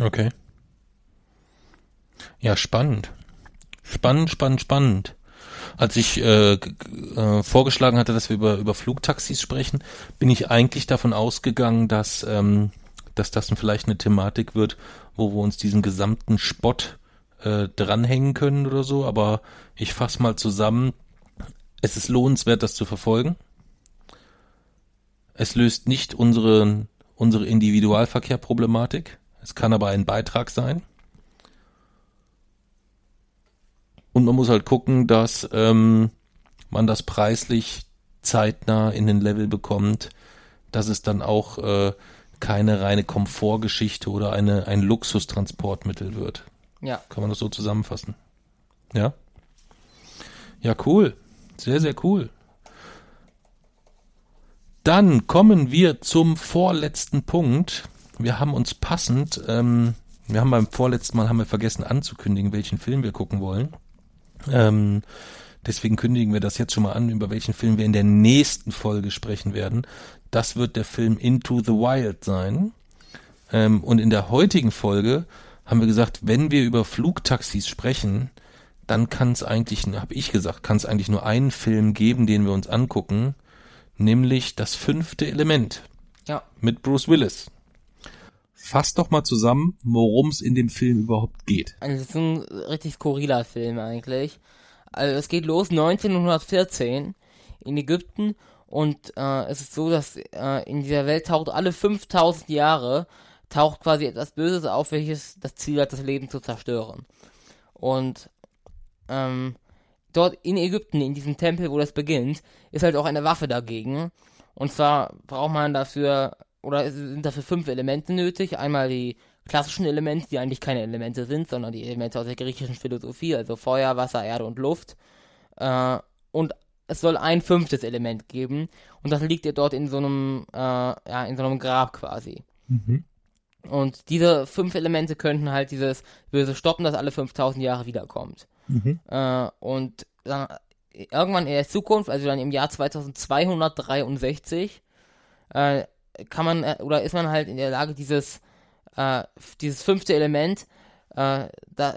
A: Okay. Ja, spannend. Spannend, spannend, spannend. Als ich äh, äh, vorgeschlagen hatte, dass wir über, über Flugtaxis sprechen, bin ich eigentlich davon ausgegangen, dass, ähm, dass das vielleicht eine Thematik wird, wo wir uns diesen gesamten Spott äh, dranhängen können oder so. Aber ich fasse mal zusammen. Es ist lohnenswert, das zu verfolgen. Es löst nicht unsere, unsere Individualverkehrproblematik. Es kann aber ein Beitrag sein. Und man muss halt gucken, dass ähm, man das preislich zeitnah in den Level bekommt, dass es dann auch äh, keine reine Komfortgeschichte oder eine, ein Luxustransportmittel wird.
B: Ja.
A: Kann man das so zusammenfassen? Ja? Ja, cool. Sehr, sehr cool. Dann kommen wir zum vorletzten Punkt. Wir haben uns passend, ähm, wir haben beim vorletzten Mal haben wir vergessen anzukündigen, welchen Film wir gucken wollen. Ähm, deswegen kündigen wir das jetzt schon mal an, über welchen Film wir in der nächsten Folge sprechen werden. Das wird der Film Into the Wild sein. Ähm, und in der heutigen Folge haben wir gesagt, wenn wir über Flugtaxis sprechen, dann kann es eigentlich, habe ich gesagt, kann es eigentlich nur einen Film geben, den wir uns angucken, nämlich das fünfte Element.
B: Ja.
A: Mit Bruce Willis. Fass doch mal zusammen, worum es in dem Film überhaupt geht.
B: Also es ist ein richtig skurriler Film eigentlich. Also es geht los 1914 in Ägypten und äh, es ist so, dass äh, in dieser Welt taucht alle 5000 Jahre taucht quasi etwas Böses auf, welches das Ziel hat, das Leben zu zerstören. Und ähm, dort in Ägypten, in diesem Tempel, wo das beginnt, ist halt auch eine Waffe dagegen. Und zwar braucht man dafür, oder sind dafür fünf Elemente nötig. Einmal die klassischen Elemente, die eigentlich keine Elemente sind, sondern die Elemente aus der griechischen Philosophie, also Feuer, Wasser, Erde und Luft. Äh, und es soll ein fünftes Element geben. Und das liegt ja dort in so einem, äh, ja, in so einem Grab quasi.
A: Mhm.
B: Und diese fünf Elemente könnten halt dieses Böse stoppen, das alle 5000 Jahre wiederkommt.
A: Mhm.
B: Äh, und dann irgendwann in der Zukunft, also dann im Jahr 2263, äh, kann man äh, oder ist man halt in der Lage, dieses, äh, dieses fünfte Element, äh, da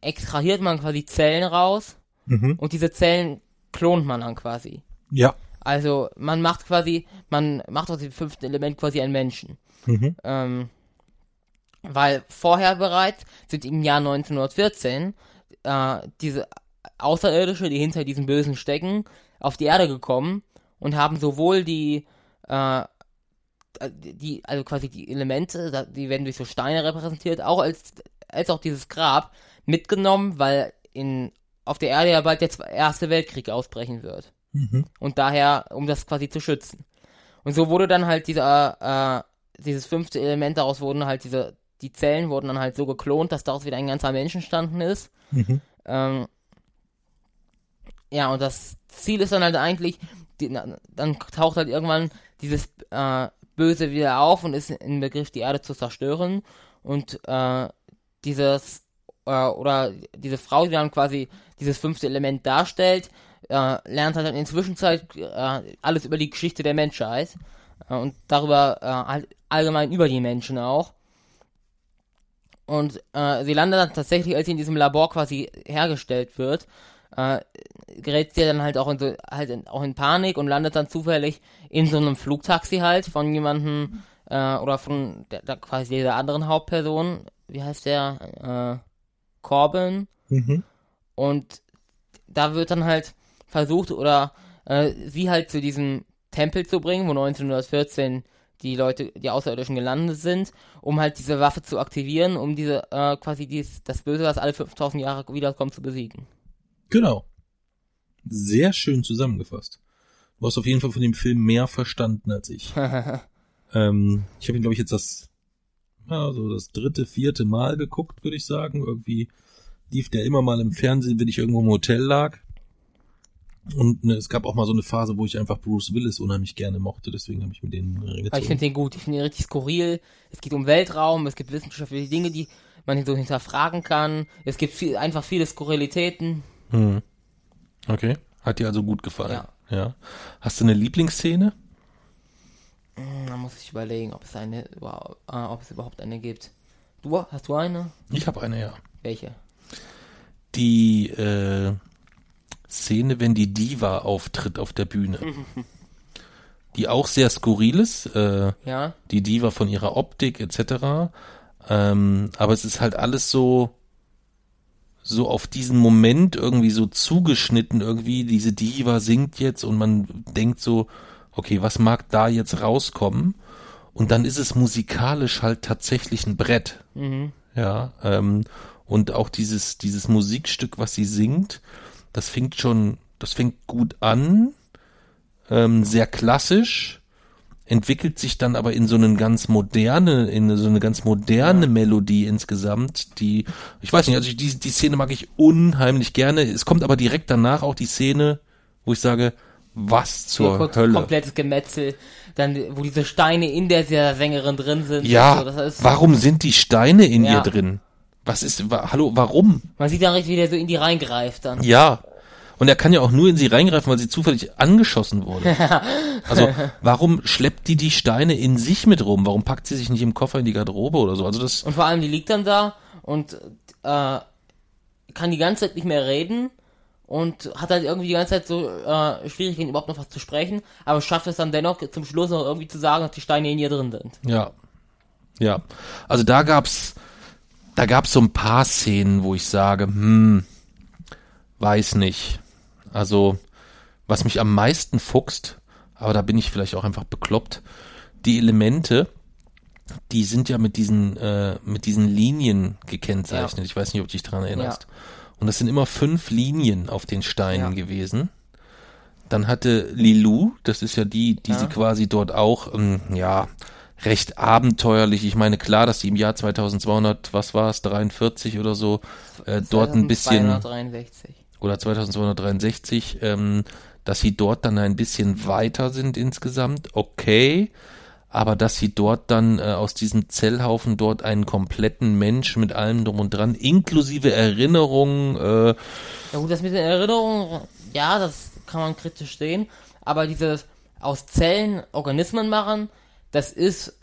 B: extrahiert man quasi Zellen raus
A: Mhm.
B: und diese Zellen klont man dann quasi.
A: Ja.
B: Also man macht quasi, man macht aus dem fünften Element quasi einen Menschen.
A: Mhm.
B: Ähm, weil vorher bereits sind im Jahr 1914 äh, diese Außerirdische, die hinter diesen Bösen stecken, auf die Erde gekommen und haben sowohl die, äh, die, also quasi die Elemente, die werden durch so Steine repräsentiert, auch als, als auch dieses Grab mitgenommen, weil in, auf der Erde ja bald der Erste Weltkrieg ausbrechen wird.
A: Mhm.
B: Und daher, um das quasi zu schützen. Und so wurde dann halt dieser, äh, dieses fünfte Element, daraus wurden halt diese, die Zellen wurden dann halt so geklont, dass daraus wieder ein ganzer Mensch entstanden ist.
A: Mhm.
B: Ähm, ja, und das Ziel ist dann halt eigentlich, die, dann taucht halt irgendwann dieses äh, Böse wieder auf und ist im Begriff, die Erde zu zerstören. Und äh, dieses, äh, oder diese Frau, die dann quasi dieses fünfte Element darstellt, äh, lernt halt in der Zwischenzeit äh, alles über die Geschichte der Menschheit äh, und darüber äh, halt allgemein über die Menschen auch. Und äh, sie landet dann tatsächlich, als sie in diesem Labor quasi hergestellt wird, äh, gerät sie dann halt auch in so, halt in, auch in Panik und landet dann zufällig in so einem Flugtaxi halt von jemandem äh, oder von der, der quasi dieser anderen Hauptperson, wie heißt der, äh, Corbin.
A: Mhm.
B: Und da wird dann halt versucht oder äh, sie halt zu diesem Tempel zu bringen, wo 1914 die Leute, die Außerirdischen gelandet sind, um halt diese Waffe zu aktivieren, um diese, äh, quasi dies, das Böse, was alle 5000 Jahre wiederkommt, zu besiegen.
A: Genau. Sehr schön zusammengefasst. Du hast auf jeden Fall von dem Film mehr verstanden als ich. *laughs* ähm, ich habe ihn, glaube ich, jetzt das, ja, so das dritte, vierte Mal geguckt, würde ich sagen. Irgendwie lief der immer mal im Fernsehen, wenn ich irgendwo im Hotel lag. Und ne, es gab auch mal so eine Phase, wo ich einfach Bruce Willis unheimlich gerne mochte, deswegen habe ich mir den reingezogen.
B: Aber ich finde den gut, ich finde den richtig skurril. Es geht um Weltraum, es gibt wissenschaftliche Dinge, die man so hinterfragen kann. Es gibt viel, einfach viele Skurrilitäten.
A: Hm. Okay, hat dir also gut gefallen.
B: Ja.
A: ja. Hast du eine Lieblingsszene?
B: Hm, Da muss ich überlegen, ob es eine, äh, ob es überhaupt eine gibt. Du, hast du eine?
A: Ich habe eine, ja.
B: Welche?
A: Die äh, Szene, wenn die Diva auftritt auf der Bühne. *laughs* die auch sehr skurril ist. Äh,
B: Ja?
A: die Diva von ihrer Optik etc. Ähm, aber es ist halt alles so so auf diesen Moment irgendwie so zugeschnitten irgendwie diese Diva singt jetzt und man denkt so okay was mag da jetzt rauskommen? Und dann ist es musikalisch halt tatsächlich ein Brett.
B: Mhm.
A: ja ähm, und auch dieses dieses Musikstück was sie singt das fängt schon das fängt gut an ähm, sehr klassisch entwickelt sich dann aber in so eine ganz moderne, in so eine ganz moderne Melodie insgesamt, die, ich weiß nicht, also die, die Szene mag ich unheimlich gerne. Es kommt aber direkt danach auch die Szene, wo ich sage, was zur
B: Kom-
A: Hölle.
B: Komplettes Gemetzel. Dann, wo diese Steine in der Sängerin drin sind.
A: Ja,
B: So,
A: warum sind die Steine in
B: Ja.
A: ihr drin? Was ist, wa, hallo, warum?
B: Man sieht dann richtig, wie der so in die reingreift dann.
A: Ja. Und er kann ja auch nur in sie reingreifen, weil sie zufällig angeschossen wurde. *laughs* Also, warum schleppt die die Steine in sich mit rum? Warum packt sie sich nicht im Koffer in die Garderobe oder so? Also das,
B: Und vor allem, die liegt dann da und äh, kann die ganze Zeit nicht mehr reden und hat halt irgendwie die ganze Zeit so äh, Schwierigkeiten, überhaupt noch was zu sprechen, aber schafft es dann dennoch zum Schluss noch irgendwie zu sagen, dass die Steine in ihr drin sind.
A: Ja. Ja. Also da gab's, da gab's so ein paar Szenen, wo ich sage, hm, weiß nicht. Also, was mich am meisten fuchst, aber da bin ich vielleicht auch einfach bekloppt, die Elemente, die sind ja mit diesen, äh, mit diesen Linien gekennzeichnet.
B: Ja.
A: Ich weiß nicht, ob du dich dran erinnerst. Und das sind immer fünf Linien auf den Steinen
B: Ja.
A: gewesen. Dann hatte Lilou, das ist ja die, die
B: Ja.
A: sie quasi dort auch, ähm, ja, recht abenteuerlich. Ich meine, klar, dass sie im Jahr 2200, was war es, 43 oder so, äh, dort ein bisschen,
B: 263.
A: oder 2263, ähm, dass sie dort dann ein bisschen weiter sind insgesamt, okay. Aber dass sie dort dann äh, aus diesem Zellhaufen dort einen kompletten Mensch mit allem drum und dran, inklusive Erinnerungen, äh,
B: Ja gut, das mit den Erinnerungen, ja, das kann man kritisch sehen, aber dieses aus Zellen Organismen machen, das ist,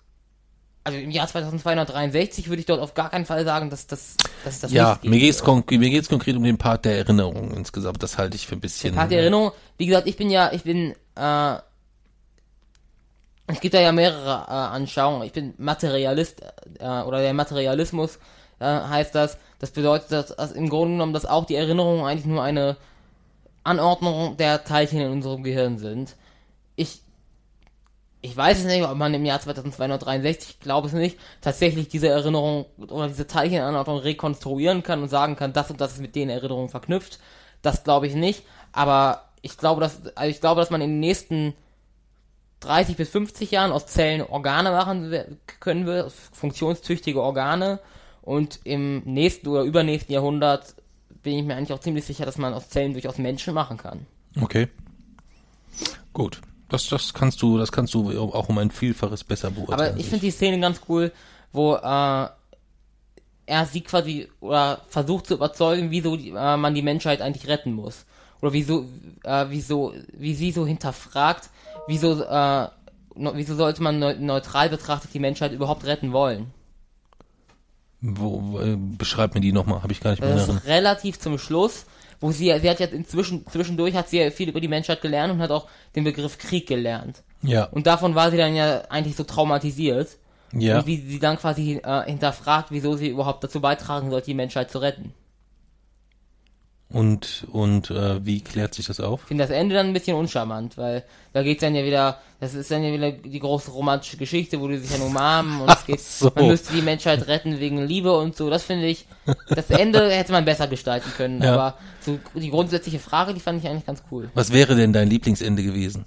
B: also im Jahr 2263 würde ich dort auf gar keinen Fall sagen, dass das, dass das
A: ja, mir geht's, konk mir geht's konkret um den Part der Erinnerungen insgesamt. Das halte ich für ein bisschen.
B: Part der Erinnerung, wie gesagt, ich bin ja, ich bin, äh, es gibt da ja mehrere äh, Anschauungen. Ich bin Materialist, äh, oder der Materialismus äh, heißt das. Das bedeutet, dass, dass im Grunde genommen, dass auch die Erinnerungen eigentlich nur eine Anordnung der Teilchen in unserem Gehirn sind. Ich, ich weiß es nicht, ob man im Jahr 2263, ich glaube es nicht, tatsächlich diese Erinnerung oder diese Teilchenanordnung rekonstruieren kann und sagen kann, das und das ist mit den Erinnerungen verknüpft. Das glaube ich nicht. Aber ich glaube, dass, also ich glaube, dass man in den nächsten 30 bis 50 Jahren aus Zellen Organe machen können wir, funktionstüchtige Organe. Und im nächsten oder übernächsten Jahrhundert bin ich mir eigentlich auch ziemlich sicher, dass man aus Zellen durchaus Menschen machen kann.
A: Okay. Gut. Das, das kannst du, das kannst du auch um ein Vielfaches besser beurteilen.
B: Aber ich finde die Szene ganz cool, wo äh, er sie quasi oder versucht zu überzeugen, wieso die, äh, man die Menschheit eigentlich retten muss. Oder wieso, äh, wieso, wie sie so hinterfragt, wieso, äh, no, wieso sollte man neu, neutral betrachtet die Menschheit überhaupt retten wollen.
A: Wo, äh, beschreib mir die nochmal, habe ich gar nicht mehr
B: Das ist relativ zum Schluss, wo sie, sie hat jetzt inzwischen, zwischendurch hat sie ja viel über die Menschheit gelernt und hat auch den Begriff Krieg gelernt.
A: Ja,
B: Und davon war sie dann ja eigentlich so traumatisiert.
A: ja.
B: Und wie sie dann quasi äh, hinterfragt, wieso sie überhaupt dazu beitragen sollte, die Menschheit zu retten.
A: Und, und äh, wie klärt sich das auf?
B: Ich finde das Ende dann ein bisschen uncharmant, weil da geht's dann ja wieder, das ist dann ja wieder die große romantische Geschichte, wo die sich dann umarmen und es *laughs* geht,
A: so.
B: man müsste die Menschheit retten wegen Liebe und so. Das finde ich, das Ende *laughs* hätte man besser gestalten können.
A: Ja.
B: Aber so die grundsätzliche Frage, die fand ich eigentlich ganz cool.
A: Was wäre denn dein Lieblingsende gewesen?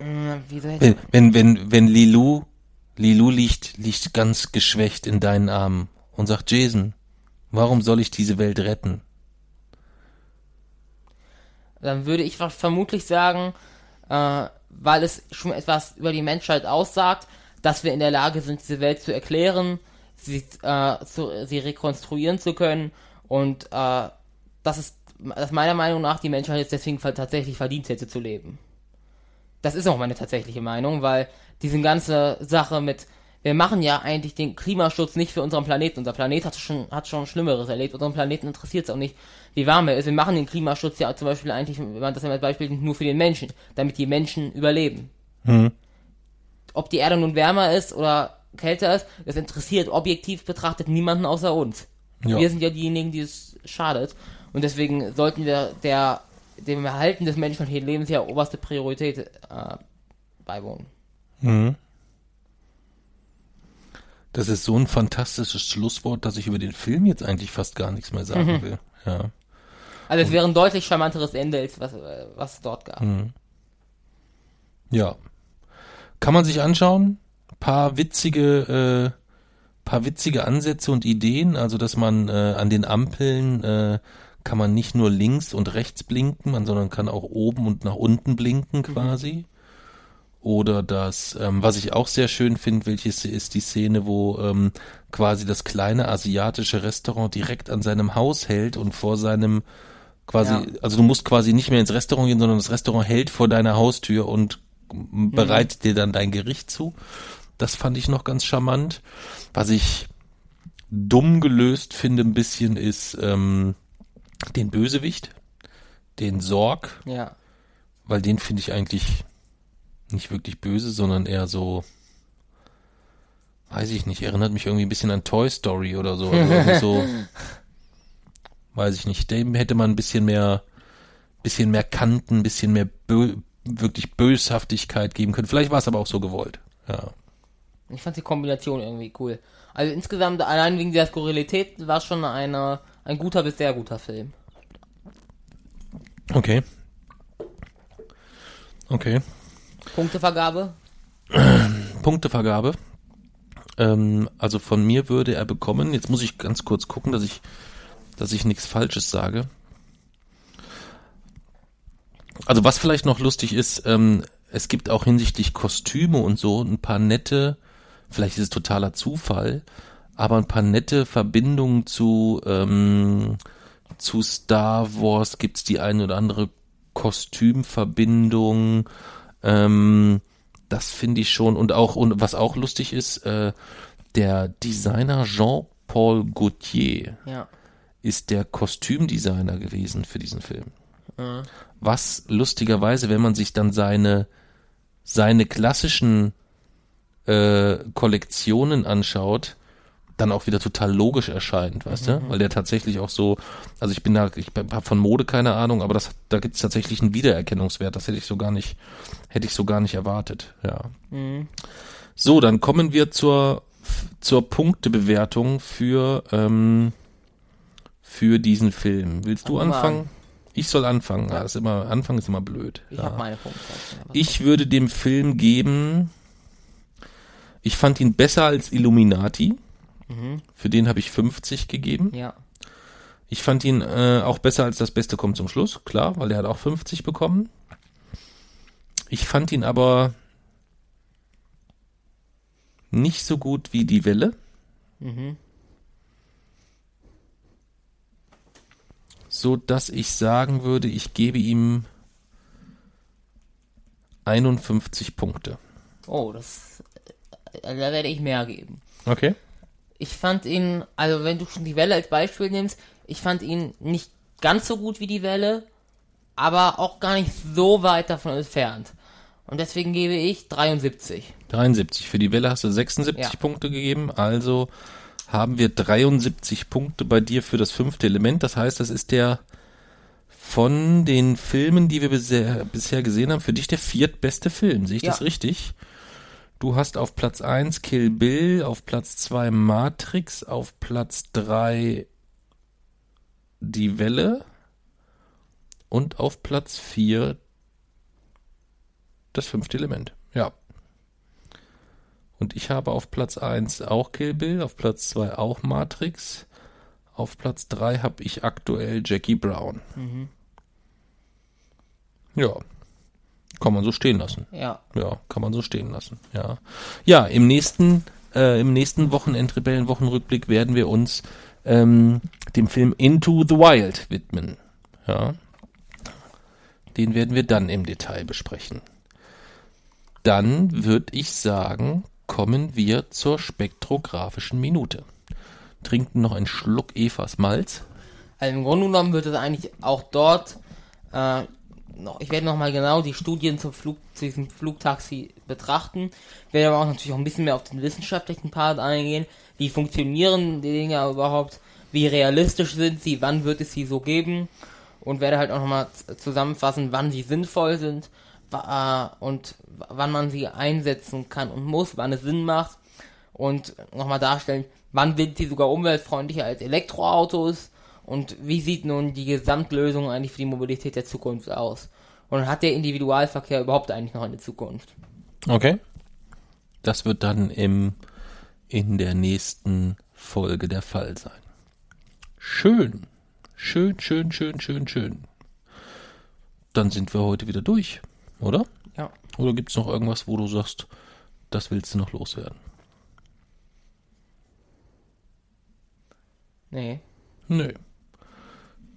B: Hm, Wieso hätte
A: Wenn, wenn, wenn, wenn Lilu, Lilu liegt, liegt ganz geschwächt in deinen Armen und sagt, Jason, warum soll ich diese Welt retten?
B: Dann würde ich vermutlich sagen, äh, weil es schon etwas über die Menschheit aussagt, dass wir in der Lage sind, diese Welt zu erklären, sie, äh, zu, sie rekonstruieren zu können und äh, dass es, dass meiner Meinung nach die Menschheit jetzt deswegen tatsächlich verdient hätte zu leben. Das ist auch meine tatsächliche Meinung, weil diese ganze Sache mit, wir machen ja eigentlich den Klimaschutz nicht für unseren Planeten. Unser Planet hat schon, hat schon Schlimmeres erlebt. Unseren Planeten interessiert es auch nicht, wie warm er ist. Wir machen den Klimaschutz ja zum Beispiel eigentlich, wenn man das als Beispiel nur für den Menschen, damit die Menschen überleben.
A: Hm.
B: Ob die Erde nun wärmer ist oder kälter ist, das interessiert objektiv betrachtet niemanden außer uns.
A: Ja.
B: Wir sind ja diejenigen, die es schadet. Und deswegen sollten wir der, dem Erhalten des menschlichen Lebens ja oberste Priorität äh, beiwohnen.
A: Mhm. Das ist so ein fantastisches Schlusswort, dass ich über den Film jetzt eigentlich fast gar nichts mehr sagen will. Ja.
B: Also es wäre ein deutlich charmanteres Ende, als was, was es dort gab.
A: Ja. Kann man sich anschauen. Paar witzige, äh, paar witzige Ansätze und Ideen. Also, dass man äh, an den Ampeln äh, kann man nicht nur links und rechts blinken, man, sondern kann auch oben und nach unten blinken quasi. Oder das, ähm, was ich auch sehr schön finde, welches ist die Szene, wo ähm, quasi das kleine asiatische Restaurant direkt an seinem Haus hält und vor seinem quasi,
B: Ja.
A: also du musst quasi nicht mehr ins Restaurant gehen, sondern das Restaurant hält vor deiner Haustür und bereitet dir dann dein Gericht zu. Das fand ich noch ganz charmant. Was ich dumm gelöst finde ein bisschen ist ähm, den Bösewicht, den Sorg,
B: Ja.
A: weil den finde ich eigentlich nicht wirklich böse, sondern eher so, weiß ich nicht, erinnert mich irgendwie ein bisschen an Toy Story oder so. Also so, *laughs* weiß ich nicht, dem hätte man ein bisschen mehr, bisschen mehr Kanten, ein bisschen mehr bö wirklich Böshaftigkeit geben können. Vielleicht war es aber auch so gewollt. Ja.
B: Ich fand die Kombination irgendwie cool. Also insgesamt, allein wegen der Skurrilität, war schon eine, ein guter bis sehr guter Film.
A: Okay. Okay.
B: Punktevergabe? *clears throat*
A: Punktevergabe. Ähm, also von mir würde er bekommen, jetzt muss ich ganz kurz gucken, dass ich, dass ich nichts Falsches sage. Also was vielleicht noch lustig ist, ähm, es gibt auch hinsichtlich Kostüme und so ein paar nette, vielleicht ist es totaler Zufall, aber ein paar nette Verbindungen zu, ähm, zu Star Wars gibt's die eine oder andere Kostümverbindung. Ähm, das finde ich schon. Und auch, und was auch lustig ist, äh, der Designer Jean-Paul Gaultier
B: Ja.
A: ist der Kostümdesigner gewesen für diesen Film. Was lustigerweise, wenn man sich dann seine, seine klassischen äh, Kollektionen anschaut, dann auch wieder total logisch erscheint, weißt du? Weil der tatsächlich auch so, also ich bin da, ich habe von Mode keine Ahnung, aber das, da gibt es tatsächlich einen Wiedererkennungswert. Das hätte ich so gar nicht, hätte ich so gar nicht erwartet, ja. So, dann kommen wir zur zur Punktebewertung für ähm, für diesen Film. Willst du
B: mal
A: anfangen?
B: an.
A: Ich soll anfangen. Ja. ist immer, Anfang ist immer blöd.
B: Ich
A: ja.
B: habe meine Punkte.
A: Ich würde dem Film geben, ich fand ihn besser als Illuminati. Für den habe ich 50 gegeben.
B: Ja.
A: Ich fand ihn äh, auch besser als das Beste kommt zum Schluss, klar, weil er hat auch 50 bekommen. Ich fand ihn aber nicht so gut wie die Welle. So dass ich sagen würde, ich gebe ihm 51 Punkte.
B: Oh, das. äh, Da werde ich mehr geben.
A: Okay.
B: Ich fand ihn, also wenn du schon die Welle als Beispiel nimmst, ich fand ihn nicht ganz so gut wie die Welle, aber auch gar nicht so weit davon entfernt. Und deswegen gebe ich 73.
A: 73. Für die Welle hast du 76
B: Ja.
A: Punkte gegeben, also haben wir 73 Punkte bei dir für das fünfte Element. Das heißt, das ist der von den Filmen, die wir bisher, bisher gesehen haben, für dich der viertbeste Film. Sehe ich
B: Ja.
A: das richtig? Du hast auf Platz 1 Kill Bill, auf Platz 2 Matrix, auf Platz 3 Die Welle und auf Platz 4 das fünfte Element. Ja. Und ich habe auf Platz 1 auch Kill Bill, auf Platz 2 auch Matrix, auf Platz 3 habe ich aktuell Jackie Brown. Ja. Kann man so stehen lassen.
B: Ja.
A: Ja, kann man so stehen lassen. Ja, ja im nächsten, äh, im nächsten Wochenend-Rebellen-Wochenrückblick werden wir uns ähm, dem Film Into the Wild widmen. Ja, den werden wir dann im Detail besprechen. Dann würde ich sagen, kommen wir zur spektrographischen Minute. Trinken noch einen Schluck Evas Malz.
B: Also im Grunde genommen wird es eigentlich auch dort äh, noch, ich werde nochmal genau die Studien zum Flug, zu diesem Flugtaxi betrachten. Ich werde aber auch natürlich auch ein bisschen mehr auf den wissenschaftlichen Part eingehen. Wie funktionieren die Dinge überhaupt? Wie realistisch sind sie? Wann wird es sie so geben? Und werde halt auch nochmal zusammenfassen, wann sie sinnvoll sind äh, und wann man sie einsetzen kann und muss, wann es Sinn macht. Und nochmal darstellen, wann sind sie sogar umweltfreundlicher als Elektroautos und wie sieht nun die Gesamtlösung eigentlich für die Mobilität der Zukunft aus? Und hat der Individualverkehr überhaupt eigentlich noch eine Zukunft?
A: Okay. Das wird dann im, in der nächsten Folge der Fall sein. Schön. Schön, schön, schön, schön, schön. Dann sind wir heute wieder durch, oder?
B: Ja.
A: Oder gibt's noch irgendwas, wo du sagst, das willst du noch loswerden?
B: Nee.
A: Nö.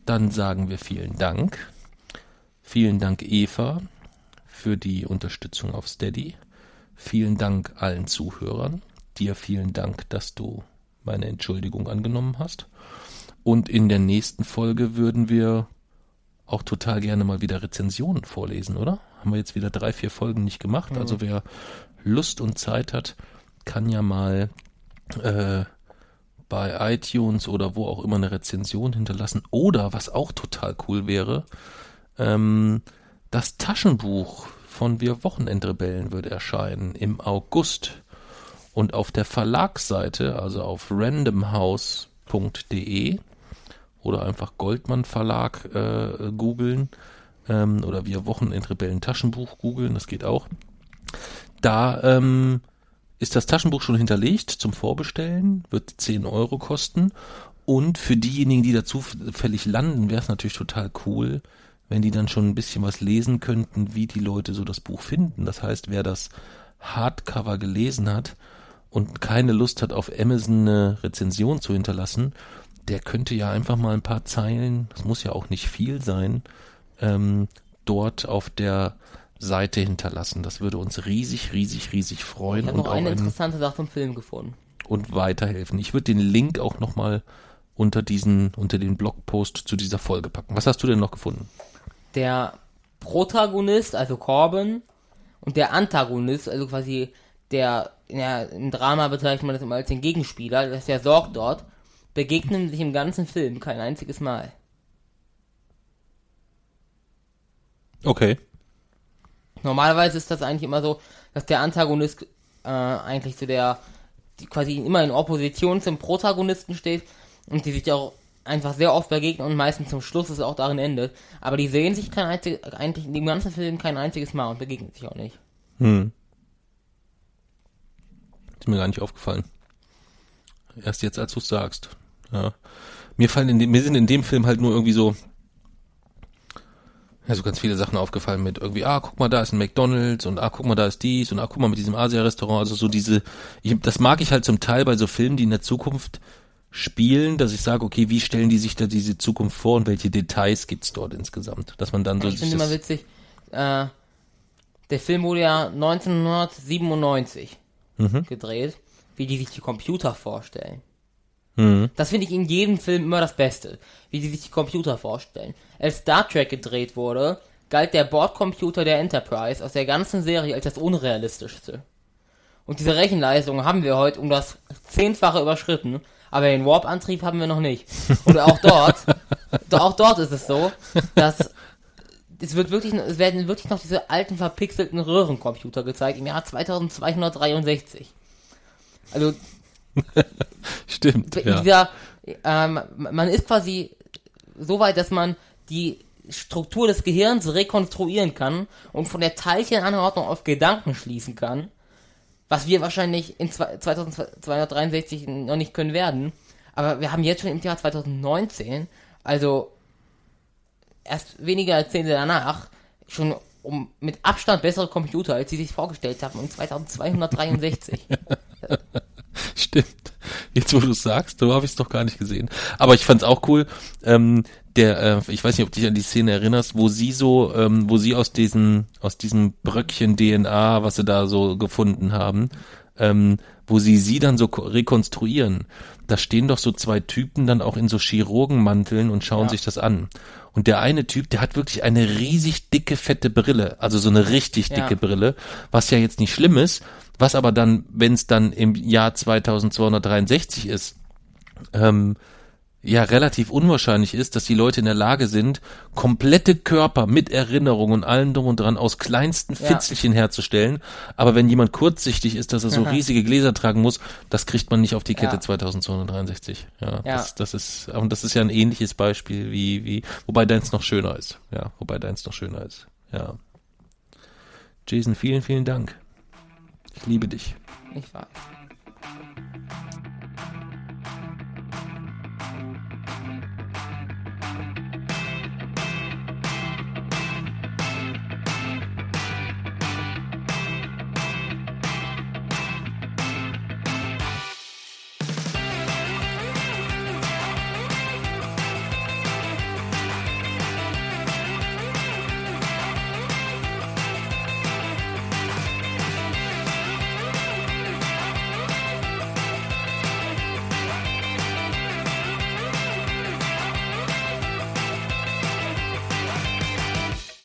A: Dann sagen wir vielen Dank. Vielen Dank, Eva, für die Unterstützung auf Steady. Vielen Dank allen Zuhörern. Dir vielen Dank, dass du meine Entschuldigung angenommen hast. Und in der nächsten Folge würden wir auch total gerne mal wieder Rezensionen vorlesen, oder? Haben wir jetzt wieder drei, vier Folgen nicht gemacht. Also wer Lust und Zeit hat, kann ja mal äh, bei iTunes oder wo auch immer eine Rezension hinterlassen. Oder, was auch total cool wäre, ähm, das Taschenbuch von Wir Wochenendrebellen würde erscheinen im August. Und auf der Verlagsseite, also auf randomhouse.de oder einfach Goldmann Verlag äh, googeln ähm, oder Wir Wochenendrebellen Taschenbuch googeln, das geht auch. Da ähm, ist das Taschenbuch schon hinterlegt zum Vorbestellen, wird 10 Euro kosten. Und für diejenigen, die da zufällig landen, wäre es natürlich total cool, wenn die dann schon ein bisschen was lesen könnten, wie die Leute so das Buch finden. Das heißt, wer das Hardcover gelesen hat und keine Lust hat, auf Amazon eine Rezension zu hinterlassen, der könnte ja einfach mal ein paar Zeilen, das muss ja auch nicht viel sein, ähm, dort auf der Seite hinterlassen. Das würde uns riesig, riesig, riesig freuen
B: Ich habe
A: und
B: noch
A: auch
B: eine
A: ein,
B: interessante Sache zum Film gefunden.
A: und weiterhelfen. Ich würde den Link auch nochmal unter diesen, unter den Blogpost zu dieser Folge packen. Was hast du denn noch gefunden?
B: Der Protagonist, also Corbin, und der Antagonist, also quasi der, ja, im Drama bezeichnet man das immer als den Gegenspieler, das ist der Sorg dort, begegnen sich im ganzen Film kein einziges Mal.
A: Okay.
B: Normalerweise ist das eigentlich immer so, dass der Antagonist äh, eigentlich zu der, die quasi immer in Opposition zum Protagonisten steht und die sich auch einfach sehr oft begegnen und meistens zum Schluss es auch darin endet. Aber die sehen sich kein einzig, eigentlich in dem ganzen Film kein einziges Mal und begegnen sich auch nicht.
A: Hm. Ist mir gar nicht aufgefallen. Erst jetzt, als du es sagst. Ja. Mir fallen in dem, mir sind in dem Film halt nur irgendwie so, ja, so ganz viele Sachen aufgefallen mit irgendwie, ah, guck mal, da ist ein McDonalds und ah, guck mal, da ist dies und ah, guck mal mit diesem Asia-Restaurant. Also so diese, ich, das mag ich halt zum Teil bei so Filmen, die in der Zukunft spielen, dass ich sage, okay, wie stellen die sich da diese Zukunft vor und welche Details gibt's dort insgesamt? Dass man dann so
B: ich finde immer witzig, äh, der Film wurde ja 1997
A: Mhm.
B: gedreht, wie die sich die Computer vorstellen.
A: Mhm.
B: Das finde ich in jedem Film immer das Beste, wie die sich die Computer vorstellen. Als Star Trek gedreht wurde, galt der Bordcomputer der Enterprise aus der ganzen Serie als das unrealistischste. Und diese Rechenleistung haben wir heute um das Zehnfache überschritten, aber den Warp-Antrieb haben wir noch nicht. Und auch dort, *laughs* auch dort ist es so, dass es wird wirklich, es werden wirklich noch diese alten verpixelten Röhrencomputer gezeigt im Jahr 2263. Also *laughs*
A: Stimmt, ja.
B: dieser, ähm, man ist quasi so weit, dass man die Struktur des Gehirns rekonstruieren kann und von der Teilchenanordnung auf Gedanken schließen kann, was wir wahrscheinlich in 2263 noch nicht können werden. Aber wir haben jetzt schon im Jahr 2019, also erst weniger Jahrzehnte danach, schon um mit Abstand bessere Computer, als sie sich vorgestellt haben, um 2263. *laughs* *laughs*
A: Stimmt. Jetzt, wo du es sagst, so habe ich es doch gar nicht gesehen. Aber ich fand's auch cool. Ähm, der, äh, ich weiß nicht, ob du dich an die Szene erinnerst, wo sie so, ähm, wo sie aus diesen, aus diesem Bröckchen DNA, was sie da so gefunden haben, ähm, wo sie sie dann so rekonstruieren. Da stehen doch so zwei Typen dann auch in so Chirurgenmanteln und schauen
B: Ja.
A: sich das an. Und der eine Typ, der hat wirklich eine riesig dicke, fette Brille, also so eine richtig dicke
B: Ja.
A: Brille, was ja jetzt nicht schlimm ist, was aber dann, wenn es dann im Jahr 2263 ist, ähm, ja relativ unwahrscheinlich ist, dass die Leute in der Lage sind, komplette Körper mit Erinnerungen und allem drum und dran aus kleinsten
B: Ja.
A: Fitzelchen herzustellen. Aber wenn jemand kurzsichtig ist, dass er so riesige Gläser tragen muss, das kriegt man nicht auf die Kette
B: Ja.
A: 2263. Ja,
B: Ja.
A: Das, das ist, und das ist ja ein ähnliches Beispiel wie, wie, wobei deins noch schöner ist. Ja, wobei deins noch schöner ist. Ja. Jason, vielen, vielen Dank. Ich liebe dich.
B: Ich weiß.